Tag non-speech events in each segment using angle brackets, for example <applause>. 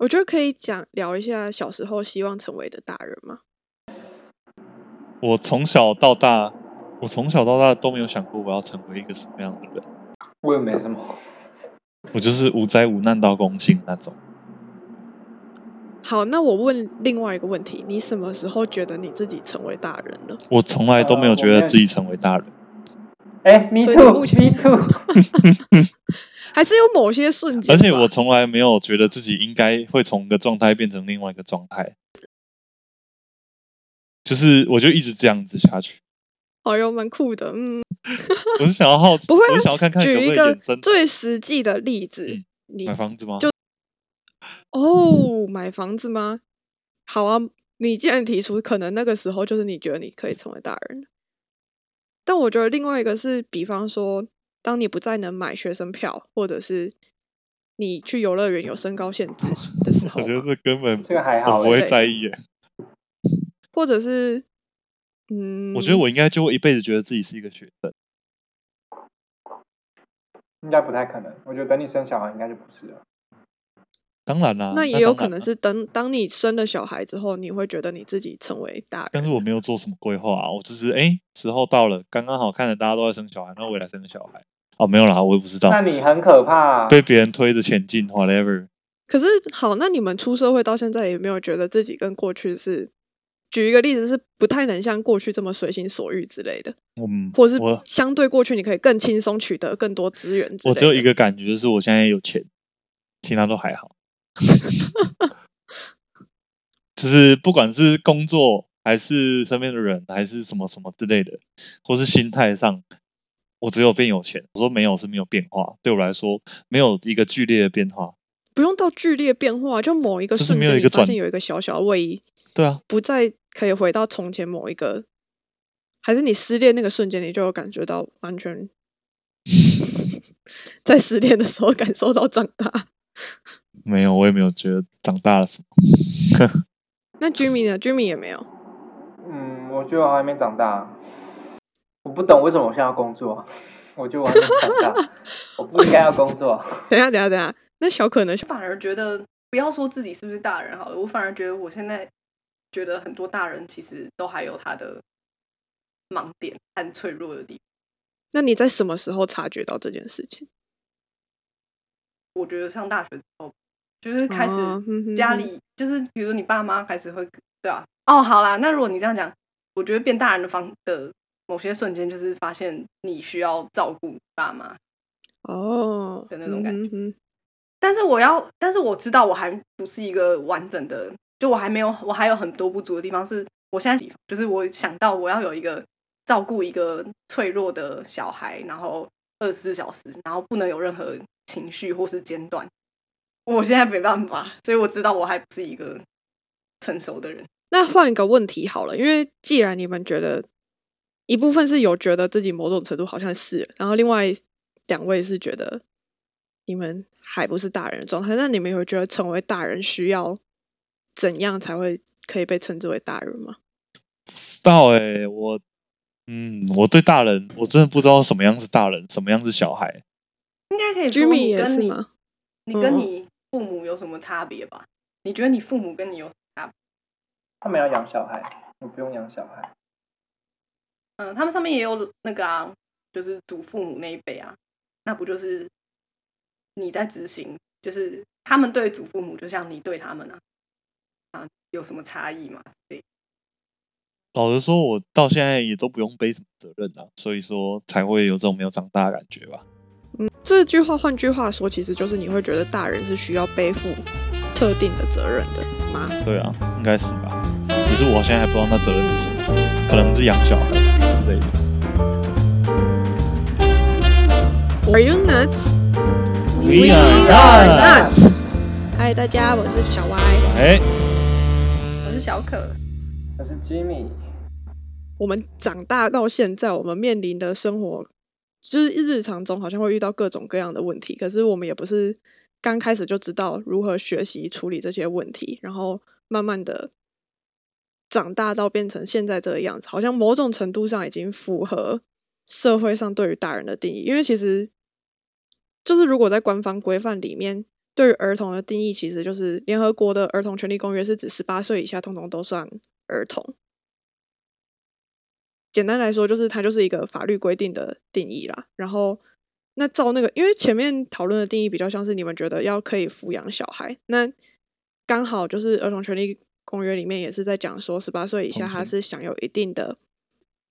我觉得可以讲聊一下小时候希望成为的大人吗？我从小到大，我从小到大都没有想过我要成为一个什么样的人。我也没什么。我就是无灾无难到公庆那种。好，那我问另外一个问题：你什么时候觉得你自己成为大人了？我从来都没有觉得自己成为大人。哎 me too。<laughs> 还是有某些瞬间而？且我从来没有觉得自己应该会从一个状态变成另外一个状态，就是我就一直这样子下去。好哟，蛮酷的。嗯，<laughs> 我是想要好奇，不会啊我想要看看举一个最实际的例子，嗯你买房子吗？就哦，买房子吗？好啊，你既然提出，可能那个时候就是你觉得你可以成为大人。但我觉得另外一个是，比方说，当你不再能买学生票，或者是你去游乐园有身高限制的时候我觉得这根本这个还好我不会在意耶。或者是嗯，我觉得我应该就会一辈子觉得自己是一个学生。应该不太可能。我觉得等你生小孩，应该就不是了。当然啦，那也有可能是等当你生了小孩之后，你会觉得你自己成为大人。但是我没有做什么规划啊，我就是哎，时候到了，刚刚好看着大家都在生小孩，那我也来生个小孩。哦，没有啦，我也不知道那，你很可怕。被别人推着前进，whatever。可是好，那你们出社会到现在，有没有觉得自己跟过去是？举一个例子，是不太能像过去这么随心所欲之类的，嗯，或是相对过去你可以更轻松取得更多资源之类的。我只有一个感觉，就是我现在有钱，其他都还好。<laughs> 就是不管是工作，还是身边的人，还是什么什么之类的，或是心态上，我只有变有钱。我说没有是没有变化，对我来说没有一个剧烈的变化。不用到剧烈变化，就某一个瞬间，你发没有一个转现有一个小小的位移，对啊，不再可以回到从前某一个，还是你失恋那个瞬间，你就有感觉到完全 <laughs> 在失恋的时候感受到长大。没有，我也没有觉得长大了什么。<laughs> 那 Jimmy 呢？Jimmy 也没有。嗯，我觉得我还没长大。我不懂为什么我现在要工作。<laughs> 我觉得我还没长大，<laughs> 我不应该要工作。等一下，等一下，等一下，那小可呢？反而觉得不要说自己是不是大人好了，我反而觉得我现在觉得很多大人其实都还有他的盲点和脆弱的地方。那你在什么时候察觉到这件事情？我觉得上大学之后，就是开始家哼里就是比如你爸妈开始会对啊，哦好啦，那如果你这样讲，我觉得变大人的方的某些瞬间，就是发现你需要照顾爸妈，哦的那种感觉。但是我要，但是我知道我还不是一个完整的，就我还没有，我还有很多不足的地方。是我现在就是我想到我要有一个照顾一个脆弱的小孩，然后二十四小时，然后不能有任何情绪或是间断。我现在没办法，所以我知道我还不是一个成熟的人。那换一个问题好了，因为既然你们觉得一部分是有觉得自己某种程度好像是，然后另外两位是觉得你们还不是大人的状态，那你们有觉得成为大人需要怎样才会可以被称之为大人吗？不知道哎、我嗯，我对大人我真的不知道什么样是大人，什么样是小孩。应该可以 Jimmy 也是吗？你跟你父母有什么差别吧？你觉得你父母跟你有什么差别？他们要养小孩，我不用养小孩。嗯，他们上面也有那个啊，就是祖父母那一辈啊，那不就是你在执行，就是他们对祖父母，就像你对他们啊，啊，有什么差异吗？对，老实说，我到现在也都不用背什么责任啊，所以说才会有这种没有长大的感觉吧。这句话换句话说，其实就是你会觉得大人是需要背负特定的责任的吗？对啊，应该是吧。只是我现在还不知道那责任是什么，可能是养小孩之类的。Are you nuts? We are nuts. 嗨，大家，我是小歪。哎，我是小可，我是 Jimmy，我们长大到现在，我们面临的生活，就是日常中好像会遇到各种各样的问题，可是我们也不是刚开始就知道如何学习处理这些问题，然后慢慢的长大到变成现在这个样子，好像某种程度上已经符合社会上对于大人的定义，因为其实就是如果在官方规范里面。对于儿童的定义，其实就是联合国的儿童权利公约是指十八岁以下通通都算儿童。简单来说，就是它就是一个法律规定的定义啦。然后，那照那个，因为前面讨论的定义比较像是你们觉得要可以抚养小孩，那刚好就是儿童权利公约里面也是在讲说，十八岁以下他是享有一定的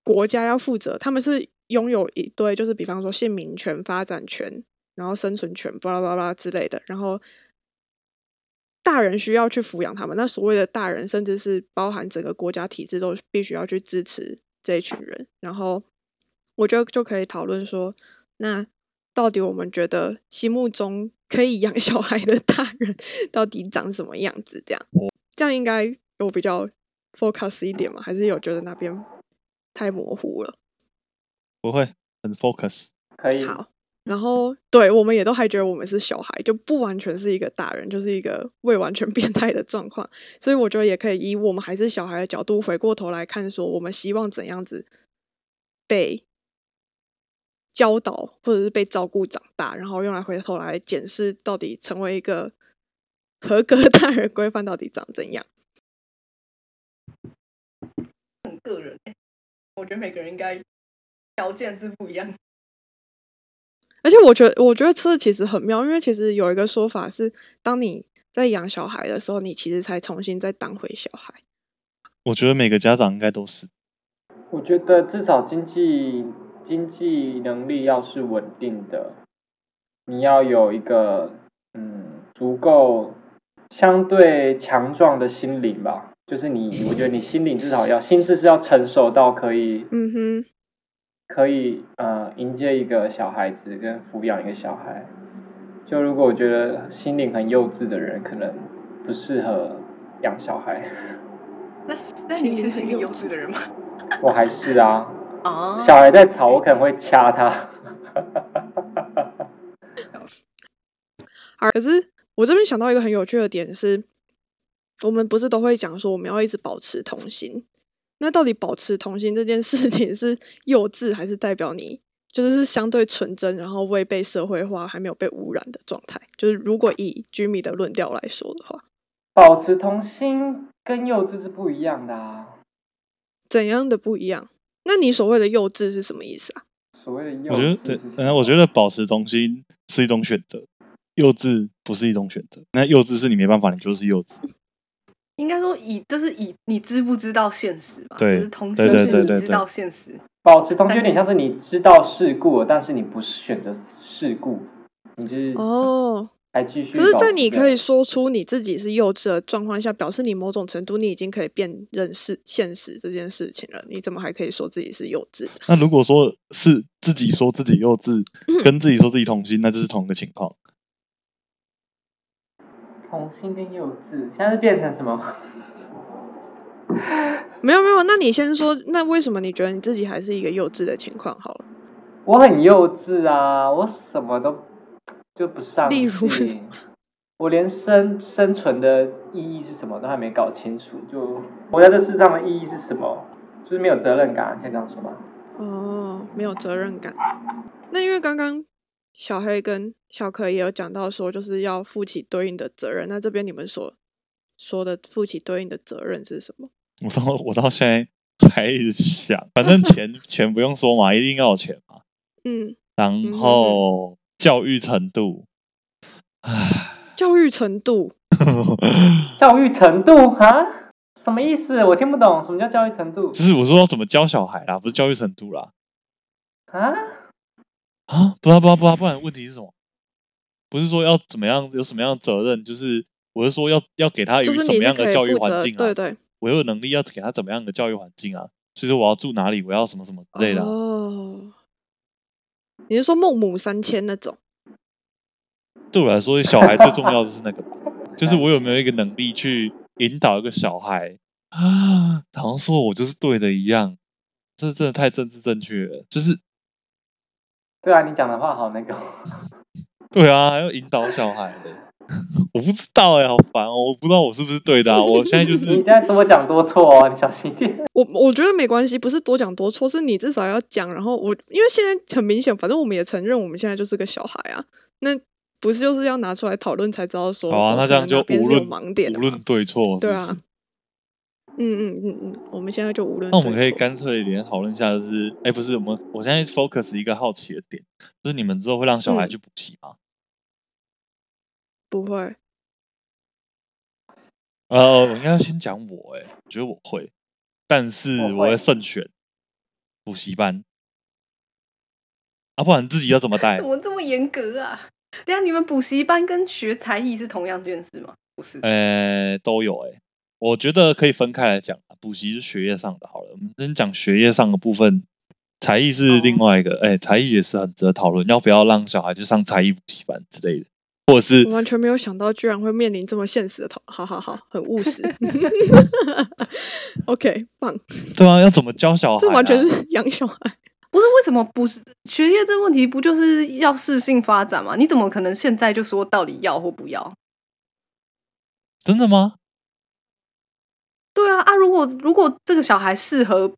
国家要负责，他们是拥有一堆，就是比方说姓名权、发展权，然后生存权，巴拉巴拉之类的。然后大人需要去抚养他们，那所谓的大人，甚至是包含整个国家体制，都必须要去支持这一群人。然后我觉得就可以讨论说，那到底我们觉得心目中可以养 <laughs> 小孩的大人到底长什么样子？这样，这样应该有比较 focus 一点吗？还是有觉得那边太模糊了？不会很 focus。可以。好，然后对我们也都还觉得我们是小孩，就不完全是一个大人，就是一个 <laughs> 未完全变态的状况。所以我觉得也可以以我们还是小孩的角度回过头来看，说我们希望怎样子被教导或者是被照顾长大，然后用来回头来检视到底成为一个合格的大人规范到底长怎样。很个人、我觉得每个人应该条件是不一样。而且我觉得，我觉得这其实很妙，因为其实有一个说法是，当你在养小孩的时候，你其实才重新再当回小孩。我觉得每个家长应该都是。我觉得至少经济经济能力要是稳定的，你要有一个嗯足够相对强壮的心灵吧。就是你，我觉得你心灵至少要心智是要成熟到可以嗯哼，可以呃迎接一个小孩子跟抚养一个小孩。就如果我觉得心灵很幼稚的人，可能不适合养小孩。那那你是心理幼稚的人吗？<laughs> 我还是啊，哦，小孩在吵，我可能会掐他。<laughs> 啊，可是我这边想到一个很有趣的点是，我们不是都会讲说我们要一直保持童心？那到底保持童心这件事情是幼稚，还是代表你就是是相对纯真，然后未被社会化、还没有被污染的状态？就是如果以居米的论调来说的话，保持童心跟幼稚是不一样的啊。怎样的不一样？那你所谓的幼稚是什么意思啊？所谓的幼我觉得嗯，我觉得保持童心是一种选择，幼稚不是一种选择。那幼稚是你没办法，你就是幼稚。应该说以就是以你知不知道现实吧？对就是同对时是对对对你知道现实。保持童心有点像是你知道事故了，但是你不是选择事故，你就是哦，还继续。可是，在你可以说出你自己是幼稚的状况下，表示你某种程度你已经可以辨认是现实这件事情了。你怎么还可以说自己是幼稚？那如果说是自己说自己幼稚，<laughs> 跟自己说自己童心，那就是同一个情况。童心跟幼稚，现在是变成什么？<laughs> 没有没有，那你先说，那为什么你觉得你自己还是一个幼稚的情况？好了，我很幼稚啊，我什么都就不上例如我连生生存的意义是什么都还没搞清楚，就活在这世上的意义是什么，就是没有责任感，可以这样说吗？哦，没有责任感。那因为刚刚小黑跟小可也有讲到说，就是要负起对应的责任。那这边你们所说的负起对应的责任是什么？<laughs> 我到我到现在还一直想，反正钱 <laughs> 钱不用说嘛，一定要有钱嘛。嗯，然后教育程度，唉，<laughs> 教育程度。教育程度啊？什么意思？我听不懂，什么叫教育程度就是我说怎么教小孩啦，不是教育程度啦。啊？啊，不啊不啊不啊，不然问题是什么？不是说要怎么样，有什么样的责任？就是我是说要要给他有就是什么样的教育，环境啊？对对，我有能力要给他怎么样的教育环境啊？所以说我要住哪里，我要什么什么之类的啊、哦，你是说孟母三迁那种？对我来说，小孩最重要的是那个，就是我有没有一个能力去引导一个小孩啊，好像说我就是对的一样，这真的太政治正确了。就是 <laughs> 对啊，你讲的话好那个。<laughs> 对啊，还要引导小孩的，<laughs> 我不知道哎、好烦哦，我不知道我是不是对的、啊。我现在就是你是现在多讲多错哦，你小心一点。我我觉得没关系，不是多讲多错，是你至少要讲。然后我因为现在很明显，反正我们也承认我们现在就是个小孩啊。那不是就是要拿出来讨论才知道说，好啊，那这样就无论盲点无论对错，对啊嗯嗯嗯嗯，我们现在就无论那我们可以干脆连讨论一下，就是，哎，不是，我们我现在 focus 一个好奇的点，就是你们之后会让小孩嗯去补习吗？不会，呃，我应该先讲我，哎，我觉得我会，但是我会慎选补习班，啊，不然自己要怎么带怎？么这么严格啊？等一下你们补习班跟学才艺是同样件事吗？不是，呃，都有哎、我觉得可以分开来讲啊。补习是学业上的，好了，我们先讲学业上的部分。才艺是另外一个，哎、才艺也是很值得讨论，要不要让小孩去上才艺补习班之类的，或者是我完全没有想到居然会面临这么现实的讨，好好好，很务实。<laughs> OK，棒，对啊，要怎么教小孩、啊？这完全是养小孩。不是为什么不是学业这问题不就是要适性发展吗？你怎么可能现在就说到底要或不要？真的吗？对啊啊！如果如果这个小孩适合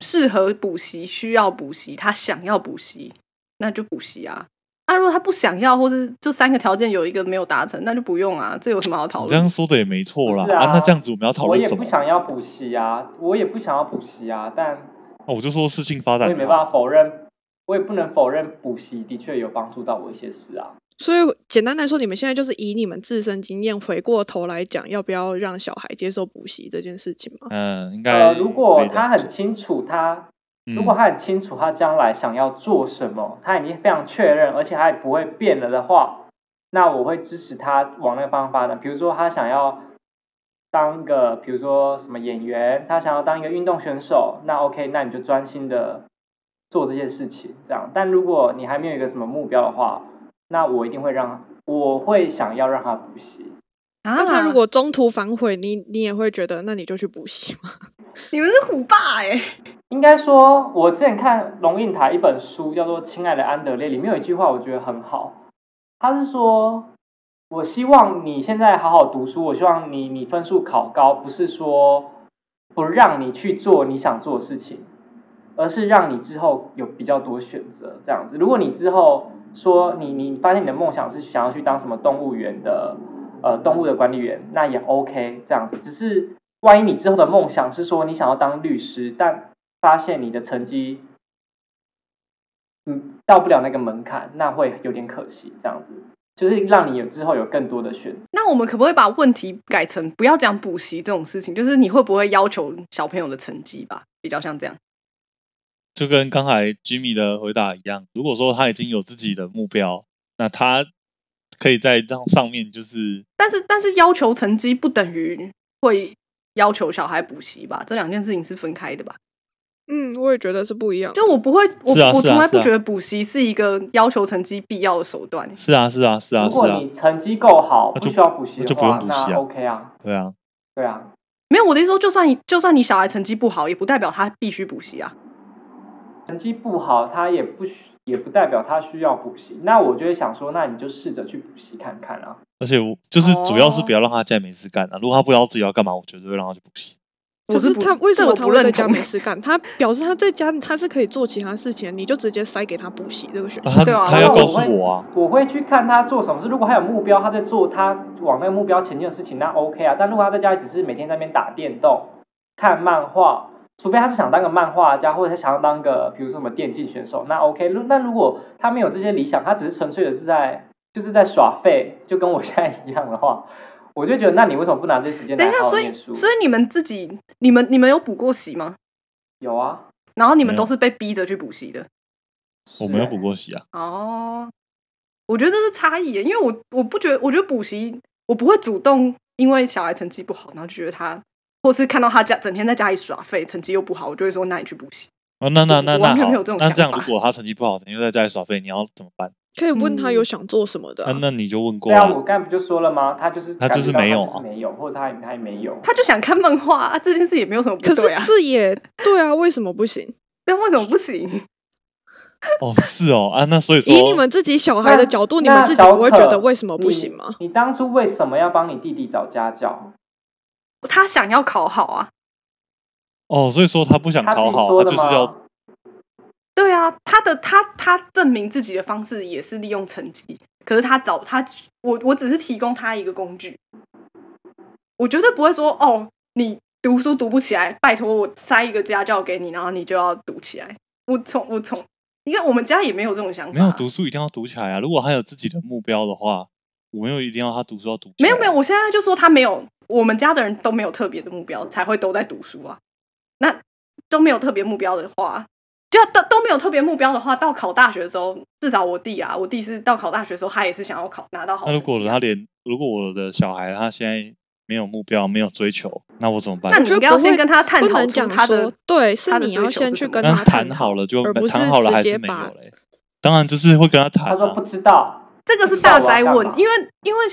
适合补习，需要补习，他想要补习，那就补习啊。啊，如果他不想要，或是就三个条件有一个没有达成，那就不用啊。这有什么好讨你这样论？说的也没错啦啊那这样子我们要讨论什么我也不？想要补习啊，我也不想要补习啊，但啊我就说事情发展我，也没办法否认，我也不能否认补习的确有帮助到我一些事啊。所以简单来说，你们现在就是以你们自身经验回过头来讲，要不要让小孩接受补习这件事情吗？嗯，应该呃，如果他很清楚他，嗯如果他很清楚他将来想要做什么，他已经非常确认，而且他也不会变了的话，那我会支持他往那个方向发展。比如说他想要当一个，比如说什么演员，他想要当一个运动选手，那 OK，那你就专心的做这些事情，这样。但如果你还没有一个什么目标的话，那我一定会让，我会想要让他补习。啊，那他如果中途反悔，你你也会觉得，那你就去补习吗？<laughs> 你们是虎爸哎、<laughs> 应该说，我之前看龙应台一本书叫做《亲爱的安德烈》，里面有一句话我觉得很好，他是说，我希望你现在好好读书，我希望你你分数考高，不是说不让你去做你想做的事情，而是让你之后有比较多选择这样子。如果你之后说你你发现你的梦想是想要去当什么动物园的呃动物的管理员，那也 OK 这样子。只是万一你之后的梦想是说你想要当律师，但发现你的成绩嗯到不了那个门槛，那会有点可惜。这样子就是让你有之后有更多的选择。那我们可不可以把问题改成不要讲补习这种事情，就是你会不会要求小朋友的成绩吧？比较像这样。就跟刚才 Jimmy 的回答一样，如果说他已经有自己的目标，那他可以在上上面就是但是但是要求成绩不等于会要求小孩补习吧？这两件事情是分开的吧？嗯，我也觉得是不一样。就我不会，我、我从来不觉得补习是一个要求成绩必要的手段。是啊是啊是啊如果你成绩够好，不需要补习那就的话，不用补习啊 OK 啊，对啊，对啊。没有我的意思说，就算你就算你小孩成绩不好，也不代表他必须补习啊。成绩不好，他也不需也不代表他需要补习。那我就会想说，那你就试着去补习看看啊。而且我就是主要是哦不要让他在家没事干啊。如果他不知道自己要干嘛，我绝对会让他去补习。可是他为什么他会在家没事干？他表示他在家他是可以做其他事情，你就直接塞给他补习这个选啊、项。他对啊他要告诉我啊，我会去看他做什么事。如果他有目标，他在做他往那个目标前进的事情，那 OK 啊。但如果他在家里只是每天在那边打电动、看漫画，除非他是想当个漫画家，或者他想要当个比如说什么电竞选手，那 OK。如那如果他没有这些理想，他只是纯粹的是在就是在耍废，就跟我现在一样的话，我就觉得，那你为什么不拿这些时间来等一下，所以好好念书？所以你们自己，你们你们有补过习吗？有啊，然后你们都是被逼着去补习的。我没有补过习啊。哦，我觉得这是差异，因为我我不觉得，我觉得补习我不会主动因为小孩成绩不好，然后就觉得他，或是看到他家整天在家里耍废，成绩又不好，我就会说那你去补习。哦，那那那那好完全没有这种，那这样如果他成绩不好，你又在家里耍废，你要怎么办？可以问他有嗯想做什么的啊、那那你就问过对啊，啊我。刚才不就说了吗？他就是他就是没有没有，或者他他也没有。他就想看漫画啊，这件事也没有什么不可是对啊。这也对啊，为什么不行？<laughs> 但为什么不行？哦，是哦啊，那所以说以你们自己小孩的角度，你们自己不会觉得为什么不行吗？你？你当初为什么要帮你弟弟找家教？他想要考好啊，哦，所以说他不想考好？他就是要对啊，他的他他证明自己的方式也是利用成绩，可是他找他，我我只是提供他一个工具，我绝对不会说哦，你读书读不起来，拜托我塞一个家教给你，然后你就要读起来。我从我从，因为我们家也没有这种想法，没有读书一定要读起来啊！如果他有自己的目标的话，我没有一定要他读书要读。没有没有，我现在就说他没有，我们家的人都没有特别的目标，才会都在读书啊。那都没有特别目标的话，就都都没有特别目标的话，到考大学的时候，至少我弟啊，我弟是到考大学的时候，他也是想要考拿到好啊。那如果他连如果我的小孩他现在没有目标没有追求，那我怎么办？那你应该要先跟他探讨不能讲他的，对，是你要先去跟他谈好了就谈好了还是没有嘞？当然就是会跟他谈啊他说不。知道，这个是大灾问因为因为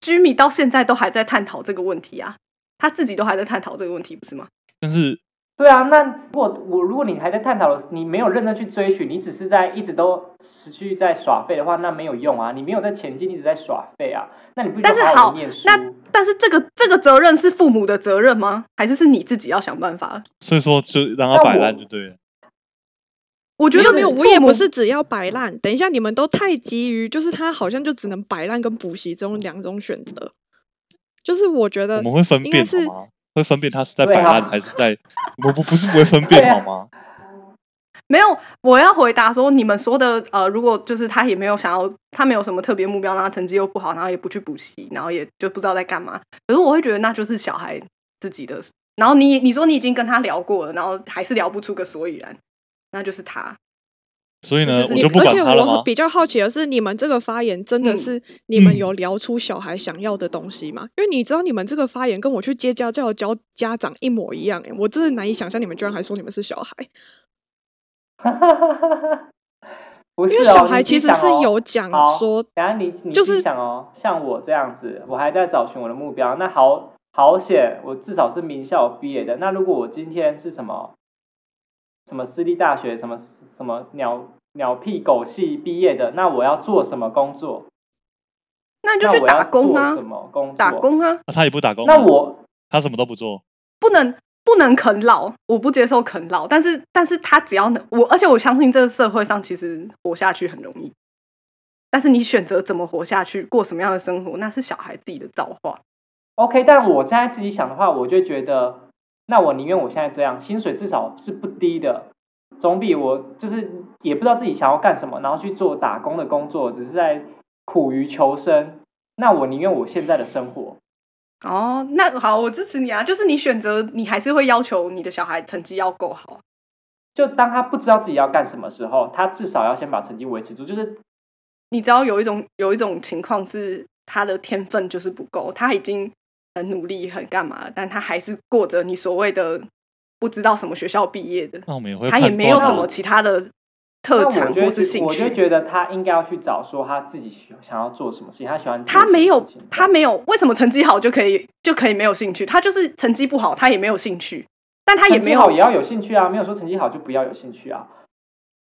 居米到现在都还在探讨这个问题啊，他自己都还在探讨这个问题，不是吗？但是对啊，那如果我如果你还在探讨，你没有认真去追寻，你只是在一直都持续在耍废的话，那没有用啊，你没有在前进，一直在耍废啊，那你不但是好？那但是这个这个责任是父母的责任吗？还是是你自己要想办法？所以说就让他但摆烂就对了。我觉得没有我也不是只要摆烂。等一下，你们都太急于，就是他好像就只能摆烂跟补习这种两种选择。就是我觉得我们会分辨吗？会分辨他是在摆烂还是在，我不不是不会分辨好吗？没有，我要回答说，你们说的呃，如果就是他也没有想要，他没有什么特别目标，然后成绩又不好，然后也不去补习，然后也就不知道在干嘛。可是我会觉得那就是小孩自己的。然后你你说你已经跟他聊过了，然后还是聊不出个所以然，那就是他。所以呢，你，我就不而且管他了吗？我比较好奇的是，你们这个发言真的嗯是你们嗯有聊出小孩想要的东西吗？因为你知道，你们这个发言跟我去接家教教家长一模一样，哎，我真的难以想象你们居然还说你们是小孩，<laughs> 不是、哦，因为小孩其实是有讲说，等一下你你就是想哦，像我这样子，我还在找寻我的目标，那好好险，我至少是名校毕业的。那如果我今天是什么什么私立大学，什么什么鸟鸟屁狗系毕业的，那我要做什么工作？那你就去打工啊什，么工作？打。工啊，啊他也不打工啊，那我他什么都不做，不能不能啃老，我不接受啃老。但是但是他只要能我，而且我相信这个社会上其实活下去很容易。但是你选择怎么活下去，过什么样的生活，那是小孩自己的造化。OK，但我现在自己想的话，我就觉得，那我宁愿我现在这样，薪水至少是不低的，总比我就是也不知道自己想要干什么，然后去做打工的工作，只是在苦于求生。那我宁愿我现在的生活。哦，那好，我支持你啊！就是你选择，你还是会要求你的小孩成绩要够好。就当他不知道自己要干什么时候，他至少要先把成绩维持住。就是你知道有一种有一种情况是他的天分就是不够，他已经很努力很干嘛，但他还是过着你所谓的不知道什么学校毕业的，那我们也会他也没有什么其他的特长或是兴趣。我就觉得他应该要去找说他自己喜想要做什么事情，他喜欢他没有，他没有，为什么成绩好就可以就可以没有兴趣？他就是成绩不好，他也没有兴趣，但他也成绩没有好也要有兴趣啊，没有说成绩好就不要有兴趣啊。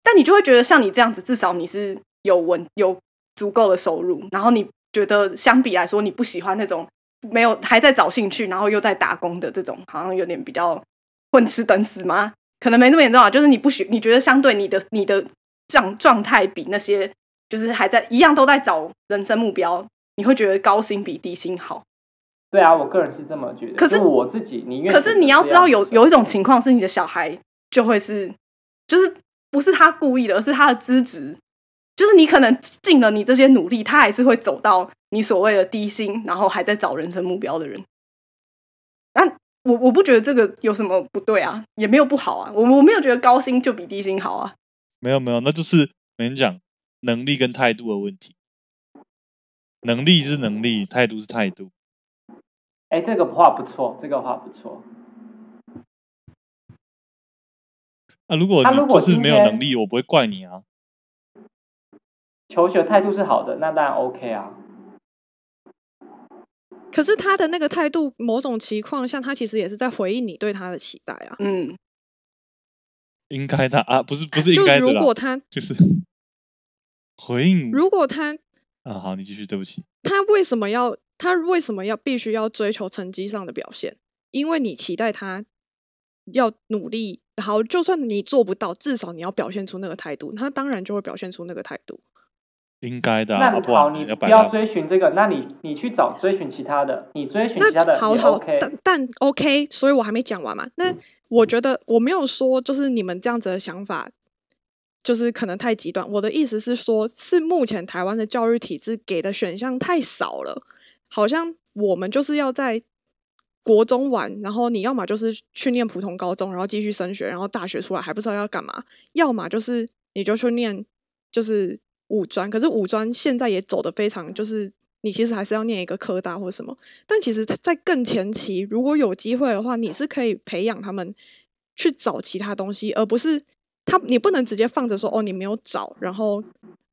但你就会觉得像你这样子，至少你是有稳有足够的收入，然后你觉得相比来说，你不喜欢那种没有还在找兴趣，然后又在打工的这种，好像有点比较混吃等死吗？可能没那么严重啊，就是你不喜，你觉得相对你的你的状状态比那些就是还在一样都在找人生目标，你会觉得高薪比低薪好。对啊，我个人是这么觉得。可是我自己你愿。可是你要知道有，有一种情况是你的小孩就会是，就是不是他故意的，而是他的资质，就是你可能尽了你这些努力，他还是会走到你所谓的低薪，然后还在找人生目标的人。那我我不觉得这个有什么不对啊，也没有不好啊，我我没有觉得高薪就比低薪好啊。没有没有，那就是我跟你讲，能力跟态度的问题。能力是能力，态度是态度。哎，这个话不错，这个话不错。啊，如果你就是没有能力，我不会怪你啊。求学态度是好的，那当然 OK 啊。可是他的那个态度，某种情况下，他其实也是在回应你对他的期待啊。嗯，应该的啊，不是不是应该如果他就是回应。如果他啊，好，你继续，对不起。他为什么要他为什么要必须要追求成绩上的表现？因为你期待他要努力，好，就算你做不到，至少你要表现出那个态度，他当然就会表现出那个态度。应该的、啊，那好，你不要。追寻这个，那你你去找追寻其他的，你追寻那其他的也好好 OK。但但 OK，所以我还没讲完嘛。那我觉得我没有说就是你们这样子的想法，就是可能太极端。我的意思是说，是目前台湾的教育体制给的选项太少了，好像我们就是要在国中玩，然后你要么就是去念普通高中，然后继续升学，然后大学出来还不知道要干嘛；要么就是你就去念就是五专，可是五专现在也走的非常就是。你其实还是要念一个科大或什么，但其实，在更前期，如果有机会的话，你是可以培养他们去找其他东西，而不是他你不能直接放着说哦，你没有找，然后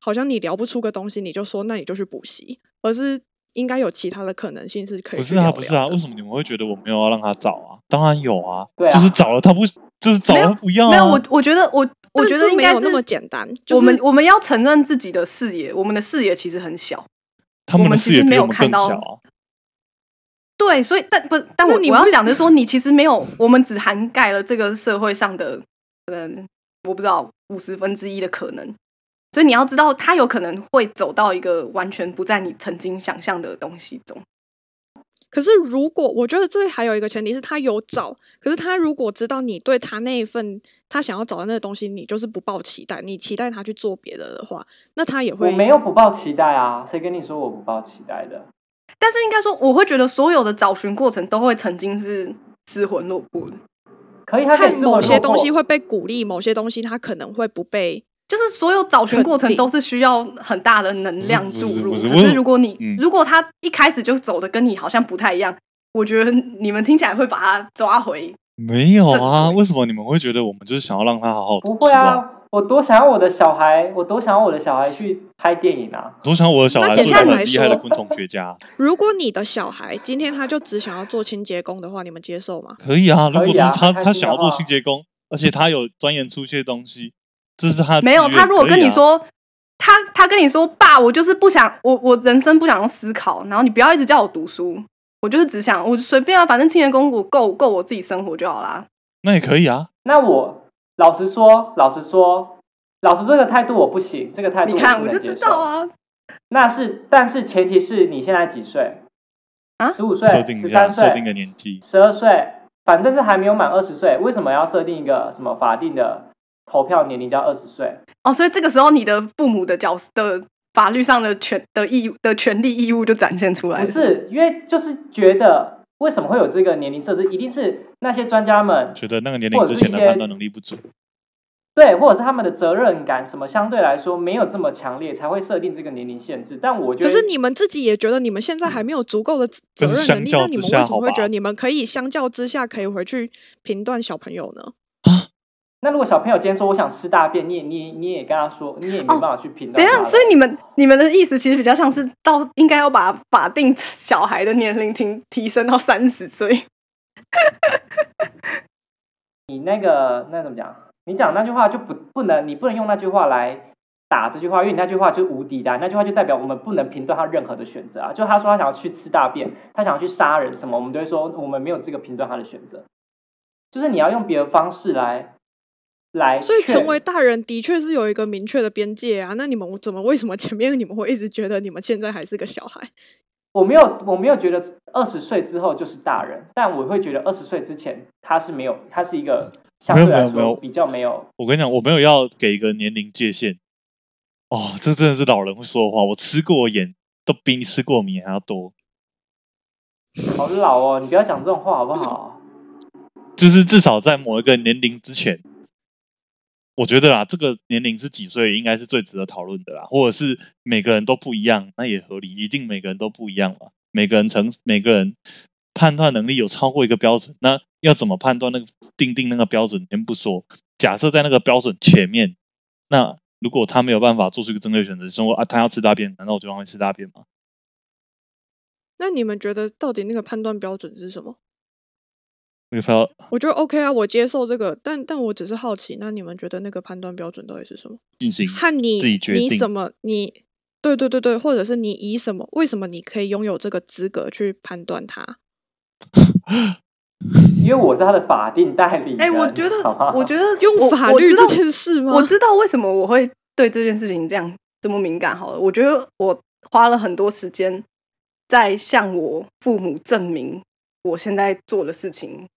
好像你聊不出个东西，你就说那你就去补习，而是应该有其他的可能性是可以不是啊，不是啊，为什么你们会觉得我没有要让他找啊？当然有啊，对啊就是找了他不，就是找了他不要啊。没有，我我觉得我我觉得应该没有那么简单，就是我们我们要承认自己的视野，我们的视野其实很小。他们的视野我们其实没比我们更有看到小啊。对，所以但不，但我你我要讲的是说，你其实没有，我们只涵盖了这个社会上的可能，我不知道五十分之一的可能。所以你要知道，他有可能会走到一个完全不在你曾经想象的东西中。可是，如果我觉得这还有一个前提是他有找，可是他如果知道你对他那一份他想要找的那个东西，你就是不抱期待，你期待他去做别的的话，那他也会我没有不抱期待啊，谁跟你说我不抱期待的？但是应该说，我会觉得所有的找寻过程都会曾经是失魂落魄的，可以，他看某些东西。会被鼓励，某些东西他可能会不被。就是所有找寻过程都是需要很大的能量不注入。是不是可我是如果你、嗯如果他一开始就走的跟你好像不太一样，我觉得你们听起来会把他抓回。没有啊，为什么你们会觉得我们就是想要让他好好不会啊，我多想要我的小孩，我多想要我的小孩去拍电影啊！多想我的小那孩做一个简单来很厉害的说昆虫学家，<laughs> 如果你的小孩今天他就只想要做清洁工的话，你们接受吗？可以啊。如果是他他想要做清洁工，而且他有钻研出一些东西，这是他没有，他如果跟你说，他他跟你说，爸，我就是不想，我我人生不想要思考，然后你不要一直叫我读书，我就是只想我随便啊，反正清洁工我够够我自己生活就好啦。那也可以啊。那我老实说，老实说，老实说，这个态度我不行，这个态度你看，我就知。道啊，那是，但是前提是你现在几岁？啊十五岁、十三岁、设定个年纪。十二岁，反正是还没有满二十岁，为什么要设定一个什么法定的投票年龄叫二十岁？哦，所以这个时候你的父母的角色的法律上的权的义务的权利义务就展现出来。不是，因为就是觉得为什么会有这个年龄设置，一定是那些专家们觉得那个年龄之前的判断能力不足，对，或者是他们的责任感什么相对来说没有这么强烈，才会设定这个年龄限制。但我觉得，可是你们自己也觉得你们现在还没有足够的责责任能力，那你们为什么会觉得你们可以相较之下可以回去评断小朋友呢？那如果小朋友今天说我想吃大便，你也你也你也跟他说，你也没办法去评断他的。等一下，所以你们你们的意思其实比较像是到应该要把法定小孩的年龄提提升到三十岁。<laughs> 你那个那怎么讲？你讲那句话就不不能，你不能用那句话来打这句话，因为你那句话就是无敌的啊、那句话就代表我们不能评断他任何的选择啊。就他说他想要去吃大便，他想要去杀人什么，我们都会说我们没有这个评断他的选择。就是你要用别的方式来来所以成为大人的确是有一个明确的边界啊。那你们怎么为什么前面你们会一直觉得你们现在还是个小孩？我没有，我没有觉得二十岁之后就是大人，但我会觉得二十岁之前他是没有，他是一个相对来说比较没有。我跟你讲，我没有要给一个年龄界限。哦，这真的是老人会说的话。我吃过盐都比你吃过米还要多。好老哦，你不要讲这种话好不好？<laughs> 就是至少在某一个年龄之前，我觉得啦，这个年龄是几岁，应该是最值得讨论的啦。或者是每个人都不一样，那也合理，一定每个人都不一样嘛。每个人成每个人判断能力有超过一个标准，那要怎么判断那个定定那个标准？先不说，假设在那个标准前面，那如果他没有办法做出一个正确选择，说啊，他要吃大便，难道我就让他吃大便吗？那你们觉得到底那个判断标准是什么？那个标我觉得 OK 啊，我接受这个，但但我只是好奇，那你们觉得那个判断标准到底是什么？进行和你自己决定你什么你对对对对，或者是你以什么？为什么你可以拥有这个资格去判断他？<laughs> 因为我是他的法定代理人。哎、我觉得，我觉得 <laughs> 用法律这件事吗？我知道为什么我会对这件事情这样这么敏感好了。我觉得我花了很多时间在向我父母证明，我现在做的事情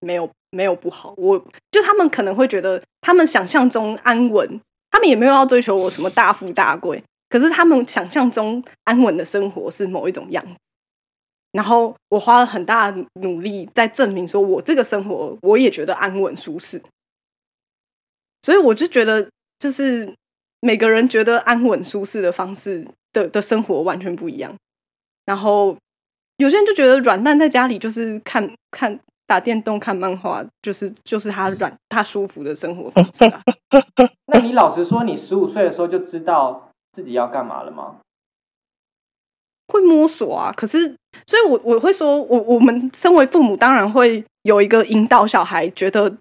没有没有不好。我就他们可能会觉得，他们想象中安稳，他们也没有要追求我什么大富大贵，可是他们想象中安稳的生活是某一种样。然后我花了很大的努力在证明，说我这个生活我也觉得安稳舒适。所以我就觉得，就是每个人觉得安稳舒适的方式的的生活完全不一样。然后有些人就觉得软蛋在家里就是看看打电动、看漫画，就是就是他软他舒服的生活方式啊。<laughs> 那你老实说，你十五岁的时候就知道自己要干嘛了吗？会摸索啊，可是，所以我我会说，我我们身为父母，当然会有一个引导小孩觉得。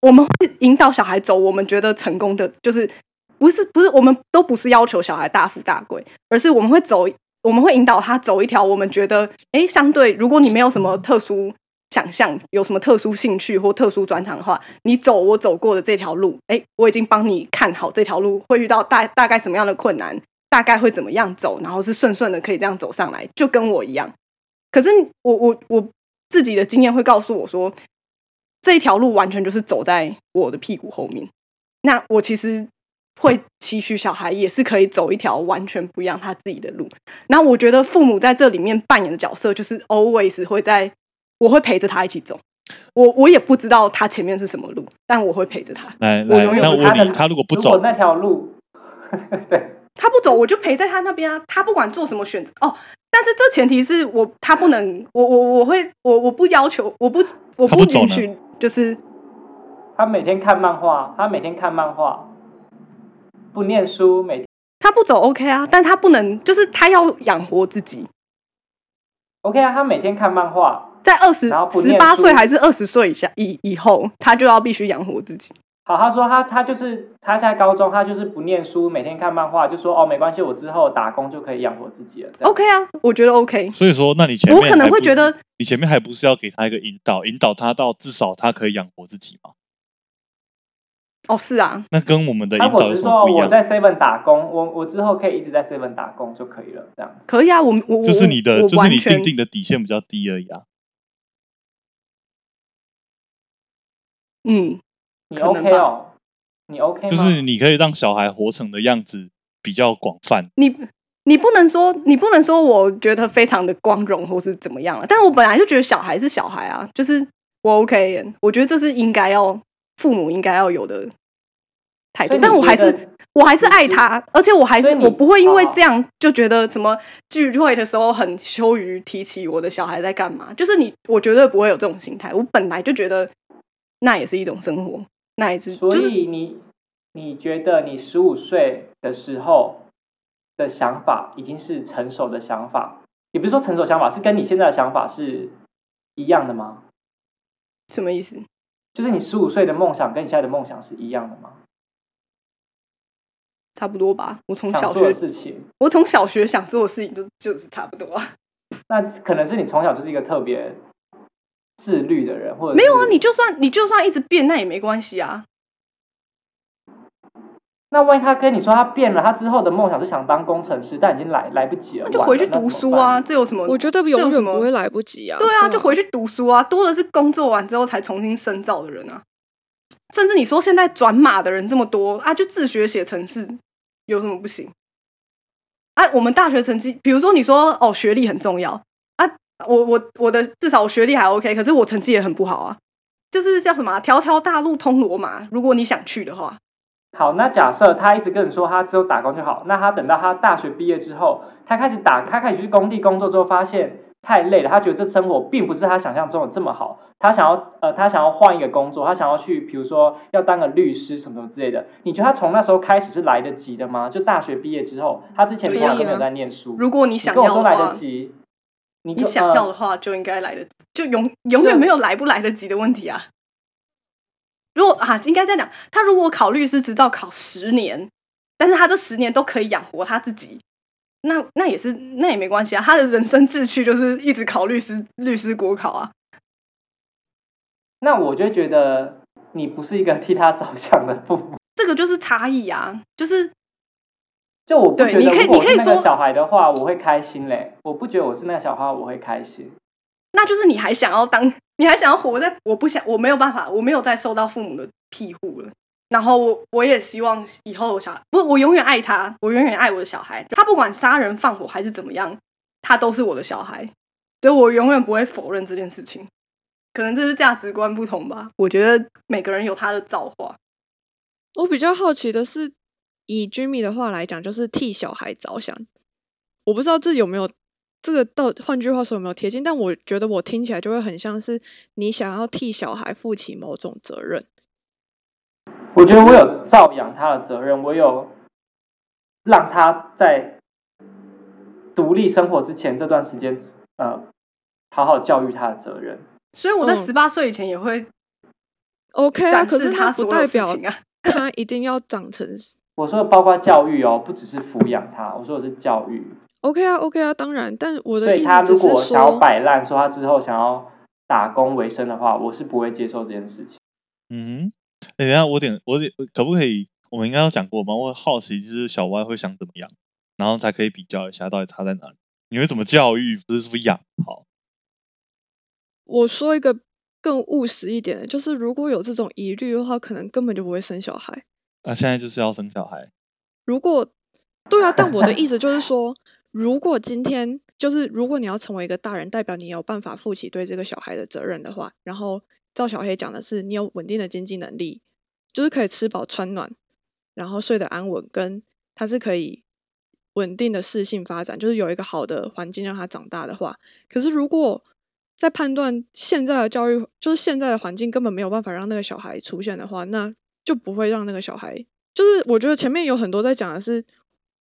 我们会引导小孩走我们觉得成功的，就是不是不是，我们都不是要求小孩大富大贵，而是我们会走，我们会引导他走一条我们觉得，哎，相对如果你没有什么特殊想象，有什么特殊兴趣或特殊专长的话，你走我走过的这条路，哎，我已经帮你看好这条路会遇到大大概什么样的困难，大概会怎么样走，然后是顺顺的可以这样走上来，就跟我一样。可是我我我自己的经验会告诉我说。这一条路完全就是走在我的屁股后面，那我其实会期许小孩也是可以走一条完全不一样他自己的路。那我觉得父母在这里面扮演的角色就是 always 会在，我会陪着他一起走。我我也不知道他前面是什么路，但我会陪着他。来来，那我问你，他如果不走那条路，对，他不走，我就陪在他那边啊。他不管做什么选择哦。但是这前提是我他不能，我我我会我我不要求，我不我不允许，就是他每天看漫画，他每天看漫画，不念书，每他不走 OK 啊，但他不能，就是他要养活自己。OK 啊，他每天看漫画，在二十十八岁还是二十岁以下以以后，他就要必须养活自己。好，他说他他就是他现在高中，他就是不念书，每天看漫画，就说哦没关系，我之后打工就可以养活自己了。OK 啊，我觉得 OK。所以说，那你前面我可能会觉得，你前面还不是要给他一个引导，引导他到至少他可以养活自己吗？哦，是啊。那跟我们的引导有什么不一样？我在 Seven 打工，我我之后可以一直在 Seven 打工就可以了，这样。可以啊，我我就是你的，就是你定定的底线比较低而已啊。嗯，你 OK 哦。你 OK <laughs> 就是你可以让小孩活成的样子比较广泛。你你不能说你不能说我觉得非常的光荣或是怎么样了，但我本来就觉得小孩是小孩啊，就是我 OK，我觉得这是应该要父母应该要有的态度。但我还是我还是爱他，而且我还是我不会因为这样就觉得什么聚会的时候很羞于提起我的小孩在干嘛。就是你，我绝对不会有这种心态。我本来就觉得那也是一种生活。那也是，所以你你觉得你十五岁的时候的想法已经是成熟的想法，也不是说成熟想法，是跟你现在的想法是一样的吗？什么意思？就是你十五岁的梦想跟你现在的梦想是一样的吗？差不多吧。我从小学事情，我从小学想做的事情就就是差不多。那可能是你从小就是一个特别。自律的人，或者没有啊？你就算你就算一直变，那也没关系啊。那万一他跟你说他变了，他之后的梦想是想当工程师，但已经来来不及了，那就回去读书啊！这有什么？我觉得永远不会来不及啊。对啊，就回去读书啊！多的是工作完之后才重新深造的人啊。甚至你说现在转码的人这么多啊，就自学写程式有什么不行？啊，我们大学成绩，比如说你说哦，学历很重要。我我我的至少我学历还 OK，可是我成绩也很不好啊。就是叫什么“条条大路通罗马”。如果你想去的话，好，那假设他一直跟你说他只有打工就好，那他等到他大学毕业之后，他开始打，他开始去工地工作之后，发现太累了，他觉得这生活并不是他想象中的这么好，他想要呃，他想要换一个工作，他想要去，比如说要当个律师什么什么之类的。你觉得他从那时候开始是来得及的吗？就大学毕业之后，他之前从来都没有在念书。如果你想要来得及。你想要的话，就应该来得及，就永永远没有来不来得及的问题啊。如果啊，应该这样讲，他如果考律师执照考十年，但是他这十年都可以养活他自己，那那也是那也没关系啊。他的人生志趣就是一直考律师，律师国考啊。那我就觉得你不是一个替他着想的父母，这个就是差异啊，就是就我不觉得，对你可以如果是那个你可以说小孩的话，我会开心嘞。我不觉得我是那个小孩，我会开心。那就是你还想要当，<laughs> 你还想要活在，我不想，我没有办法，我没有再受到父母的庇护了。然后我我也希望以后我小孩，不，我永远爱他，我永远爱我的小孩。他不管杀人放火还是怎么样，他都是我的小孩，所以我永远不会否认这件事情。可能这是价值观不同吧。我觉得每个人有他的造化。我比较好奇的是，以 Jimmy 的话来讲，就是替小孩着想。我不知道这有没有这个到，换句话说有没有贴近？但我觉得我听起来就会很像是你想要替小孩负起某种责任。我觉得我有照养他的责任，我有让他在独立生活之前这段时间，呃，好好教育他的责任。所以我在嗯十八岁以前也会 OK 啊，可是那不示他所有事代表啊。他一定要长成我说的包括教育哦，不只是抚养他，我说的是教育。OK 啊，OK 啊，当然。但我的意思只是他如果想要说，摆烂，说他之后想要打工为生的话，我是不会接受这件事情。嗯哼，哎，等一下我点我点可不可以？我们应该有讲过吗？我好奇就是小歪会想怎么样，然后才可以比较一下到底差在哪里。你会怎么教育？不是说养好？我说一个更务实一点的，就是如果有这种疑虑的话，可能根本就不会生小孩。那、现在就是要生小孩，如果对啊，但我的 <laughs> 意思就是说，如果今天就是如果你要成为一个大人，代表你有办法负起对这个小孩的责任的话，然后赵小黑讲的是你有稳定的经济能力，就是可以吃饱穿暖，然后睡得安稳，跟他是可以稳定的适性发展，就是有一个好的环境让他长大的话，可是如果在判断现在的教育，就是现在的环境根本没有办法让那个小孩出现的话，那就不会让那个小孩。就是我觉得前面有很多在讲的是，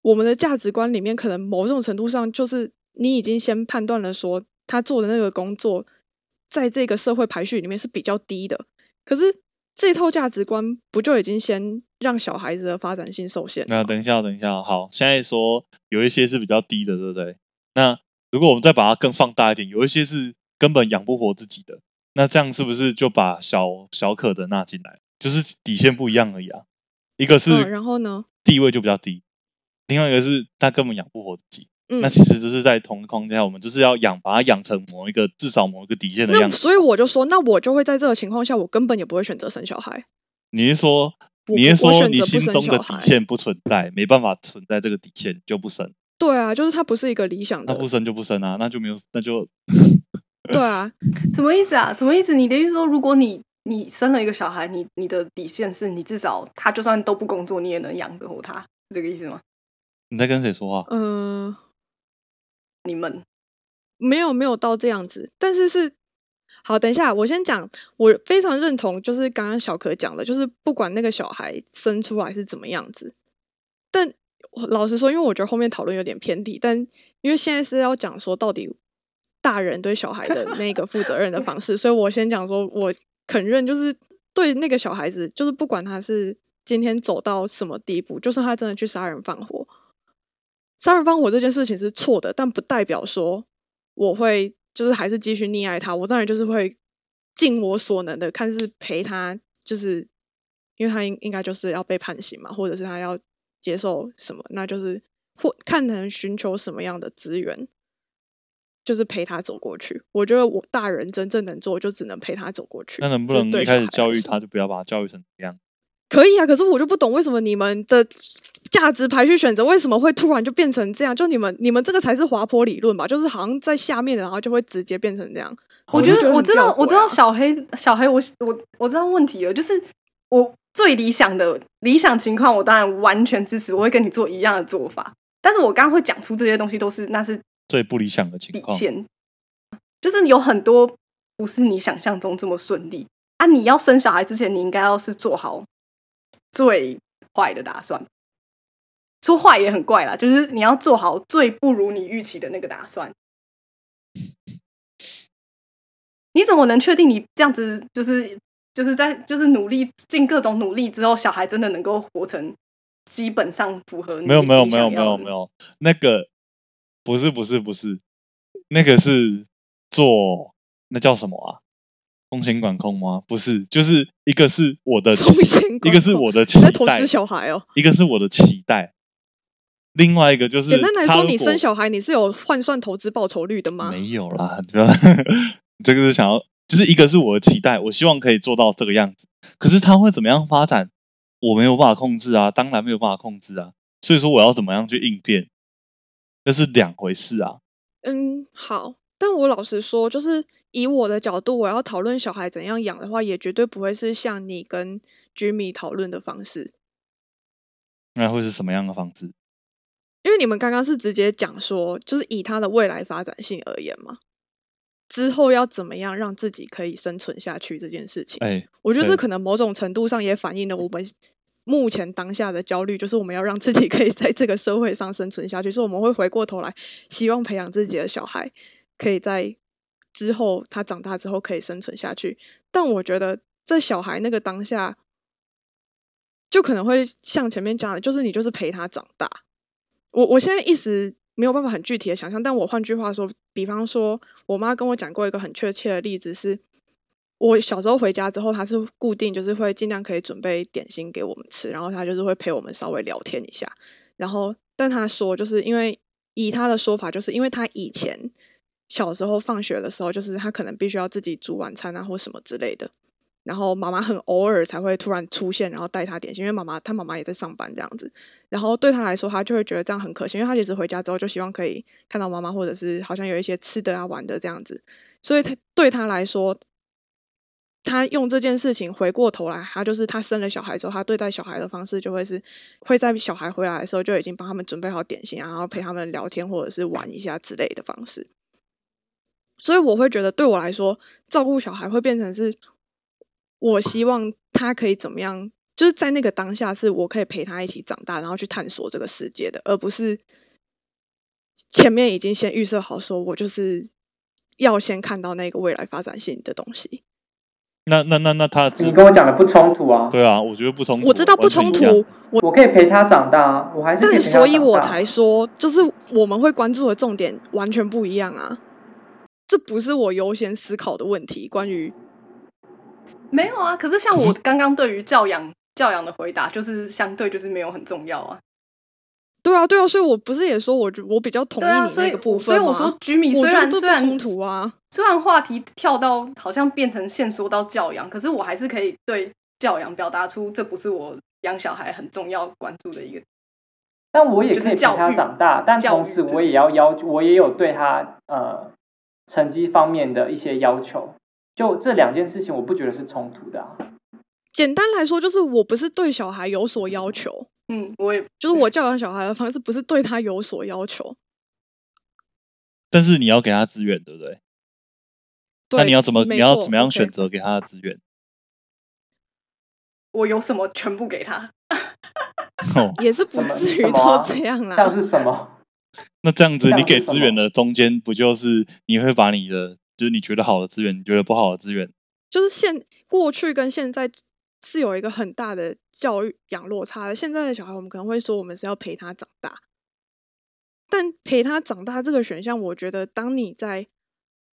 我们的价值观里面，可能某种程度上就是你已经先判断了说他做的那个工作，在这个社会排序里面是比较低的。可是这套价值观不就已经先让小孩子的发展性受限？那等一下，等一下，好，现在说有一些是比较低的，对不对？那如果我们再把它更放大一点，有一些是根本养不活自己的，那这样是不是就把小小可的纳进来？就是底线不一样而已啊。一个嗯，是然后呢？地位就比较低，另外一个是他根本养不活自己。嗯那，其实就是在同一个框架下，我们就是要养，把它养成某一个至少某一个底线的样子。所以我就说，那我就会在这个情况下，我根本也不会选择生小孩。你是说，你是说你心中的底线不存在，没办法存在这个底线就不生，对啊，就是它不是一个理想的那不。生就不生啊，那就没有，那就对啊，<laughs> 什么意思啊？什么意思？你的意思说，如果你你生了一个小孩，你你的底线是你至少他就算都不工作，你也能养得活他，是这个意思吗？你在跟谁说话？嗯、你们没有没有到这样子，但是是好。等一下，我先讲，我非常认同，就是刚刚小可讲的，就是不管那个小孩生出来是怎么样子，但我老实说，因为我觉得后面讨论有点偏题，但因为现在是要讲说到底大人对小孩的那个负责任的方式，所以我先讲说，我肯认就是对那个小孩子，就是不管他是今天走到什么地步，就算他真的去杀人放火，杀人放火这件事情是错的，但不代表说我会就是还是继续溺爱他。我当然就是会尽我所能的，看是陪他，就是因为他应应该就是要被判刑嘛，或者是他要接受什么，那就是或看能寻求什么样的资源，就是陪他走过去。我觉得我大人真正能做，就只能陪他走过去。那能不能一开始教育他，就不要把他教育成这样？可以啊，可是我就不懂为什么你们的价值排序选择为什么会突然就变成这样？就你们你们这个才是滑坡理论吧？就是好像在下面的，然后就会直接变成这样。我觉得很觉得我知道我知道小黑小黑我我我知道问题了，就是我最理想的理想情况，我当然完全支持，我会跟你做一样的做法。但是我刚刚会讲出这些东西，都是那是最不理想的情况。就是有很多不是你想象中这么顺利啊！你要生小孩之前，你应该要是做好最坏的打算。说坏也很怪啦，就是你要做好最不如你预期的那个打算。你怎么能确定你这样子就是就是在就是努力尽各种努力之后，小孩真的能够活成基本上符合你没有没有没有没有没有，那个不是不是不是，那个是做那叫什么啊？风险管控吗？不是，就是一个是我的风险一个是我的期待在投资，小孩哦。一个是我的期待。另外一个就是，简单来说，你生小小孩你是有换算投资报酬率的吗？没有啦，<laughs> 这个是想要，就是一个是我的期待，我希望可以做到这个样子。可是它会怎么样发展，我没有办法控制啊，当然没有办法控制啊。所以说我要怎么样去应变，那是两回事啊。嗯，好。但我老实说，就是以我的角度，我要讨论小孩怎样养的话，也绝对不会是像你跟 Jimmy 讨论的方式。那会是什么样的方式？因为你们刚刚是直接讲说，就是以他的未来发展性而言嘛，之后要怎么样让自己可以生存下去这件事情。哎，我觉得对这可能某种程度上也反映了我们目前当下的焦虑，就是我们要让自己可以在这个社会上生存下去，所以我们会回过头来希望培养自己的小孩可以在之后他长大之后可以生存下去。但我觉得在小孩那个当下，就可能会像前面讲的，就是你就是陪他长大。我我现在一时没有办法很具体的想象，但我换句话说，比方说，我妈跟我讲过一个很确切的例子是，我小时候回家之后，她是固定就是会尽量可以准备点心给我们吃，然后她就是会陪我们稍微聊天一下。然后，但她说，就是因为以她的说法，就是因为她以前小时候放学的时候，就是她可能必须要自己煮晚餐啊，或什么之类的。然后妈妈很偶尔才会突然出现，然后带她点心，因为妈妈她妈妈也在上班这样子。然后对她来说，她就会觉得这样很可惜，因为她其实回家之后就希望可以看到妈妈，或者是好像有一些吃的啊、玩的这样子。所以她对她来说，他用这件事情回过头来，他就是他生了小孩之后，他对待小孩的方式就会是会在小孩回来的时候就已经帮他们准备好点心，然后陪他们聊天或者是玩一下之类的方式。所以我会觉得，对我来说，照顾小孩会变成是。我希望他可以怎么样？就是在那个当下，是我可以陪他一起长大，然后去探索这个世界的，而不是前面已经先预设好，说我就是要先看到那个未来发展性的东西。那那那那他的你跟我讲的不冲突啊，对啊，我觉得不冲突，我知道不冲突，我我可以陪他长大啊，我还是但他所以我才说，就是我们会关注的重点完全不一样啊。这不是我优先思考的问题。关于没有啊，可是像我刚刚对于教养教养的回答，就是相对就是没有很重要啊。对啊，对啊，所以我不是也说我觉我比较同意你那个部所以分吗？我说居民我虽觉得这不然虽然冲突啊。虽然话题跳到好像变成限缩到教养，可是我还是可以对教养表达出这不是我养小孩很重要关注的一个。但我也可以陪他是教育长大，但同时我也要要求，我也有对他呃成绩方面的一些要求。就这两件事情，我不觉得是冲突的啊。简单来说，就是我不是对小孩有所要求，嗯，我也就是我教养小孩的方式不是对他有所要求。但是你要给他资源，对不对？对，那你要怎么你要怎么样选择给他的资源？我有什么全部给他。哦，<laughs> 也是不至于什么啊到这样啦。像是什么？<laughs> 那这样子你给资源的中间不就是你会把你的就是你觉得好的资源，你觉得不好的资源，就是现过去跟现在是有一个很大的教育养落差的。现在的小孩，我们可能会说我们是要陪他长大，但陪他长大这个选项，我觉得当你在